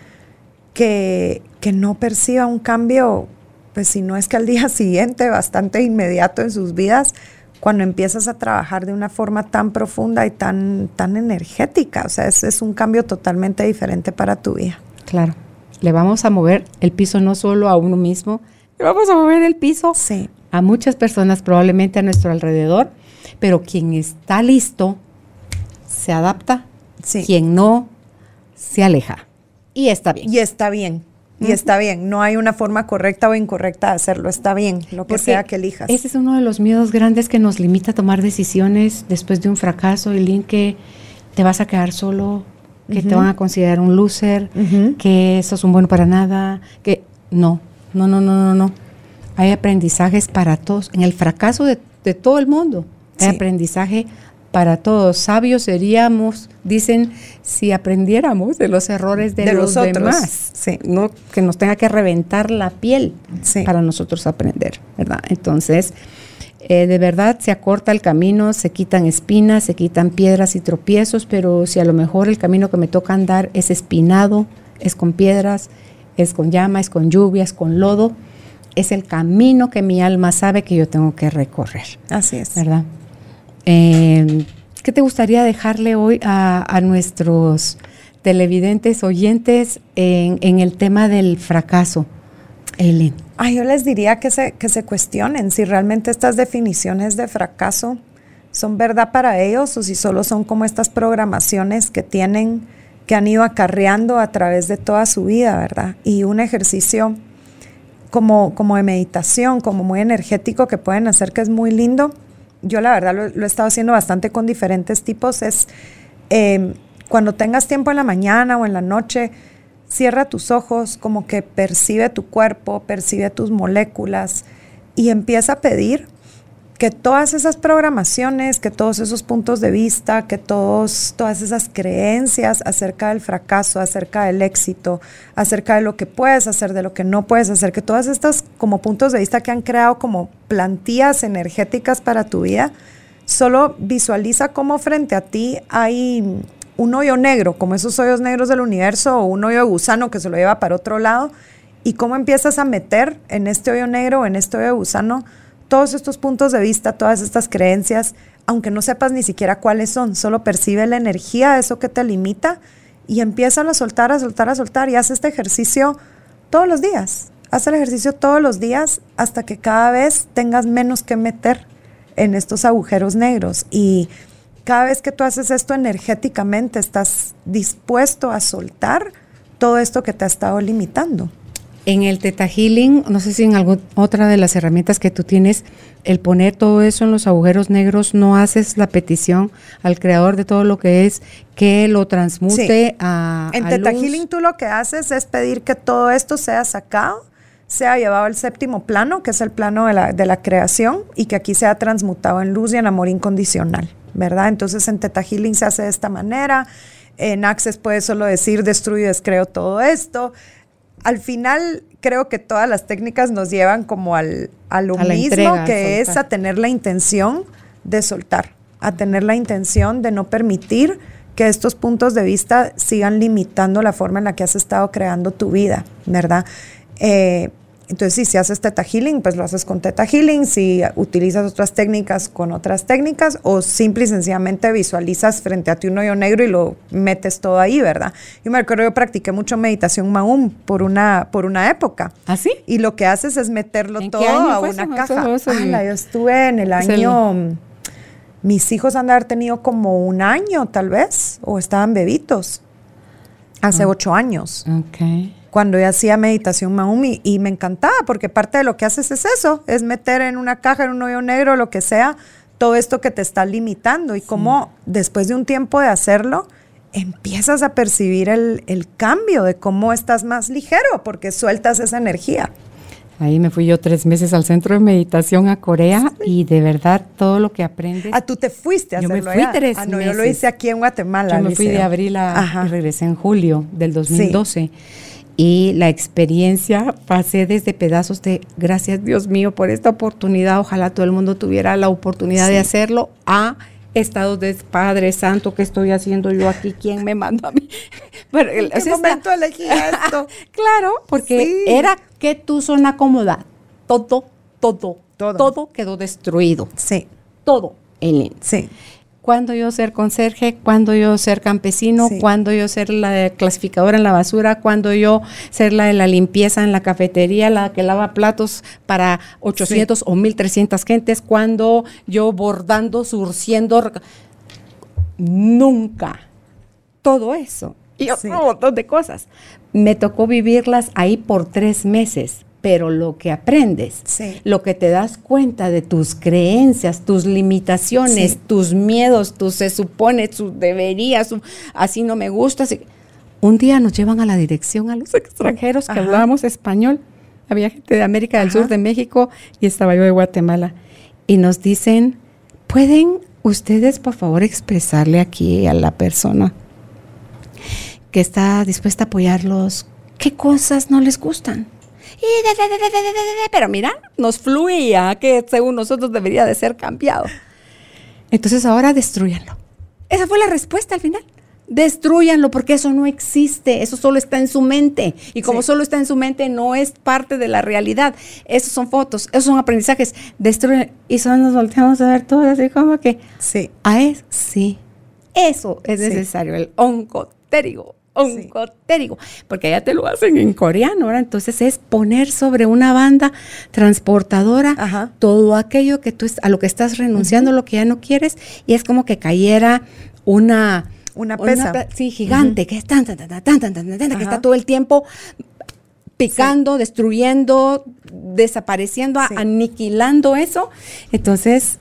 Speaker 2: que, que no perciba un cambio, pues si no es que al día [laughs] siguiente, bastante inmediato en sus vidas, cuando empiezas a trabajar de una forma tan profunda y tan, tan energética. O sea, es, es un cambio totalmente diferente para tu vida.
Speaker 1: Claro. Le vamos a mover el piso no solo a uno mismo, le vamos a mover el piso
Speaker 2: Sí,
Speaker 1: a muchas personas probablemente a nuestro alrededor, pero quien está listo se adapta,
Speaker 2: sí.
Speaker 1: quien no se aleja. Y está bien.
Speaker 2: Y está bien. Y está bien, no hay una forma correcta o incorrecta de hacerlo, está bien, lo que
Speaker 1: Porque
Speaker 2: sea que elijas.
Speaker 1: Ese es uno de los miedos grandes que nos limita a tomar decisiones después de un fracaso, Eileen, que te vas a quedar solo, que te van a considerar un loser,
Speaker 2: Ujú.
Speaker 1: que sos un bueno para nada, que no, no, no, no, no, no. Hay aprendizajes para todos. En el fracaso de, de todo el mundo, hay
Speaker 2: Sí.
Speaker 1: aprendizaje para todos. Sabios seríamos, dicen, si aprendiéramos de los errores de,
Speaker 2: De
Speaker 1: los, demás.
Speaker 2: sí.
Speaker 1: No que nos tenga que reventar la piel
Speaker 2: Sí.
Speaker 1: para nosotros aprender, ¿verdad? Entonces, eh, de verdad se acorta el camino, se quitan espinas, se quitan piedras y tropiezos, pero si a lo mejor el camino que me toca andar es espinado, es con piedras, es con llama, es con lluvia, es con lodo, es el camino que mi alma sabe que yo tengo que recorrer,
Speaker 2: Así es.
Speaker 1: ¿verdad? Eh, ¿Qué te gustaría dejarle hoy a, a nuestros televidentes, oyentes en, en el tema del fracaso, Eileen?
Speaker 2: Ah, yo les diría que se, que se cuestionen si realmente estas definiciones de fracaso son verdad para ellos o si solo son como estas programaciones que tienen, que han ido acarreando a través de toda su vida, ¿verdad? Y un ejercicio como, como de meditación, como muy energético que pueden hacer, que es muy lindo. Yo la verdad lo, he estado haciendo bastante con diferentes tipos. Es eh, cuando tengas tiempo en la mañana o en la noche, cierra tus ojos, como que percibe tu cuerpo, percibe tus moléculas y empieza a pedir que todas esas programaciones, que todos esos puntos de vista, que todos, todas esas creencias acerca del fracaso, acerca del éxito, acerca de lo que puedes hacer, de lo que no puedes hacer, que todas estas como puntos de vista que han creado como plantillas energéticas para tu vida, solo visualiza cómo frente a ti hay un hoyo negro, como esos hoyos negros del universo, o un hoyo de gusano que se lo lleva para otro lado, y cómo empiezas a meter en este hoyo negro en este hoyo de gusano todos estos puntos de vista, todas estas creencias, aunque no sepas ni siquiera cuáles son, solo percibe la energía eso que te limita y empieza a soltar, a soltar, a soltar y haz este ejercicio todos los días. Haz el ejercicio todos los días hasta que cada vez tengas menos que meter en estos agujeros negros y cada vez que tú haces esto energéticamente estás dispuesto a soltar todo esto que te ha estado limitando.
Speaker 1: En el Teta Healing, no sé si en alguna otra de las herramientas que tú tienes, el poner todo eso en los agujeros negros, no haces la petición al creador de todo lo que es que lo transmute a.
Speaker 2: En Teta Healing, tú lo que haces es pedir que todo esto sea sacado, sea llevado al séptimo plano, que es el plano de la, de la creación, y que aquí sea transmutado en luz y en amor incondicional, ¿verdad? Entonces en Teta Healing se hace de esta manera. En Access puedes solo decir destruyo y descreo todo esto al final creo que todas las técnicas nos llevan como al, a lo mismo, que es a tener la intención de soltar, a tener la intención de no permitir que estos puntos de vista sigan limitando la forma en la que has estado creando tu vida, ¿verdad? Eh, entonces, sí, si haces Teta Healing, pues lo haces con Teta Healing. Si utilizas otras técnicas, con otras técnicas. O simple y sencillamente visualizas frente a ti un hoyo negro y lo metes todo ahí, ¿verdad? Yo me acuerdo, yo practiqué mucho meditación Maum por una, por una época.
Speaker 1: ¿Ah, sí?
Speaker 2: Y lo que haces es meterlo todo a una caja. yo estuve en el año... Mis hijos han de haber tenido como un año, tal vez, o estaban bebitos. Hace ah. ocho años.
Speaker 1: Ok
Speaker 2: cuando yo hacía meditación Maumi y me encantaba porque parte de lo que haces es eso, es meter en una caja, en un hoyo negro, lo que sea, todo esto que te está limitando. Y cómo después de un tiempo de hacerlo, empiezas a percibir el, el, cambio de cómo estás más ligero porque sueltas esa energía.
Speaker 1: Ahí me fui yo tres meses al centro de meditación a Corea y de verdad todo lo que aprendes.
Speaker 2: Ah, tú te fuiste a
Speaker 1: yo
Speaker 2: hacerlo
Speaker 1: me fui tres
Speaker 2: ah,
Speaker 1: no,
Speaker 2: yo lo hice aquí en Guatemala.
Speaker 1: Yo me fui de abril a, y regresé en julio del 2012 y la experiencia pasé desde pedazos de gracias Dios mío por esta oportunidad, ojalá todo el mundo tuviera la oportunidad de hacerlo, a estados de Padre Santo, ¿qué estoy haciendo yo aquí? ¿Quién me mandó a mí? [laughs]
Speaker 2: Pero, ¿En qué momento elegí [laughs] esto?
Speaker 1: claro, porque era que tu zona cómoda, todo, todo, todo, todo quedó destruido.
Speaker 2: Sí.
Speaker 1: Todo, Ellen.
Speaker 2: Sí
Speaker 1: cuándo yo ser conserje, cuándo yo ser campesino, cuándo yo ser la clasificadora en la basura, cuándo yo ser la de la limpieza en la cafetería, la que lava platos para 800 o 1300 gentes, cuándo yo bordando, surciendo. Nunca. Todo eso. Y otro montón de cosas. Me tocó vivirlas ahí por tres meses pero lo que aprendes, lo que te das cuenta de tus creencias, tus limitaciones, tus miedos, tus se supone, tus deberías, así no me gusta. Un día nos llevan a la dirección a los extranjeros que hablábamos español. Había gente de América del Sur, de México, y estaba yo de Guatemala. Y nos dicen, ¿pueden ustedes por favor expresarle aquí a la persona que está dispuesta a apoyarlos qué cosas no les gustan? Pero mira, nos fluía que según nosotros debería de ser cambiado. Entonces ahora destruyanlo. Esa fue la respuesta al final. Destruyanlo porque eso no existe, eso solo está en su mente. Y como solo está en su mente, no es parte de la realidad. Esos son fotos, esos son aprendizajes. Destruyen. Y solo nos volteamos a ver todo así como que.
Speaker 2: Sí.
Speaker 1: A eso, sí. Eso es necesario, el oncotérigo oncotérigo, porque allá te lo hacen en coreano, ¿verdad? Entonces es poner sobre una banda transportadora todo aquello que tú a lo que estás renunciando, lo que ya no quieres, y es como que cayera una
Speaker 2: una pesa,
Speaker 1: sí, gigante, que es tan tan tan tan tan tan, tan que está todo el tiempo picando, destruyendo, desapareciendo, aniquilando eso. Entonces,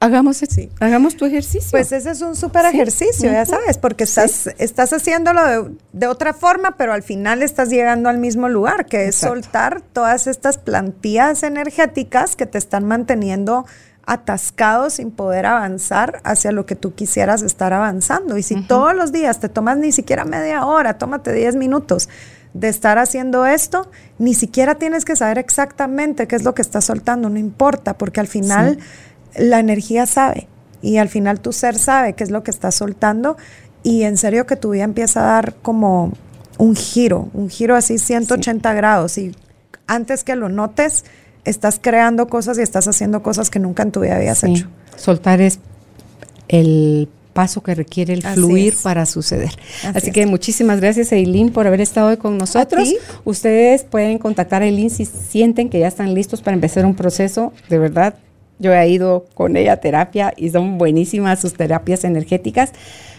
Speaker 1: Hagamos, hagamos tu ejercicio.
Speaker 2: Pues ese es un súper ejercicio, ya sabes, porque estás, estás haciéndolo de, otra forma, pero al final estás llegando al mismo lugar, que es soltar todas estas plantillas energéticas que te están manteniendo atascado sin poder avanzar hacia lo que tú quisieras estar avanzando. Y si todos los días te tomas ni siquiera media hora, tómate 10 minutos de estar haciendo esto, ni siquiera tienes que saber exactamente qué es lo que estás soltando, no importa, porque al final la energía sabe y al final tu ser sabe qué es lo que estás soltando y en serio que tu vida empieza a dar como un giro, un giro así 180 grados y antes que lo notes, estás creando cosas y estás haciendo cosas que nunca en tu vida habías hecho.
Speaker 1: Soltar es el paso que requiere el fluir para suceder. Así, que muchísimas gracias Eileen por haber estado hoy con nosotros. Ustedes pueden contactar a Eileen si sienten que ya están listos para empezar un proceso. De verdad, yo he ido con ella a terapia y son buenísimas sus terapias energéticas.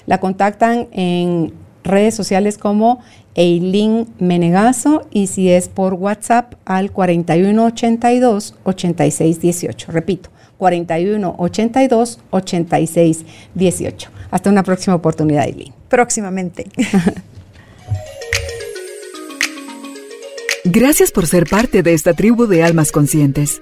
Speaker 1: La contactan en redes sociales como Eileen Menegazo y si es por WhatsApp al 4182 8618. Repito, 4182 8618. Hasta una próxima oportunidad, Eileen.
Speaker 2: Próximamente. [laughs]
Speaker 3: Gracias por ser parte de esta tribu de almas conscientes.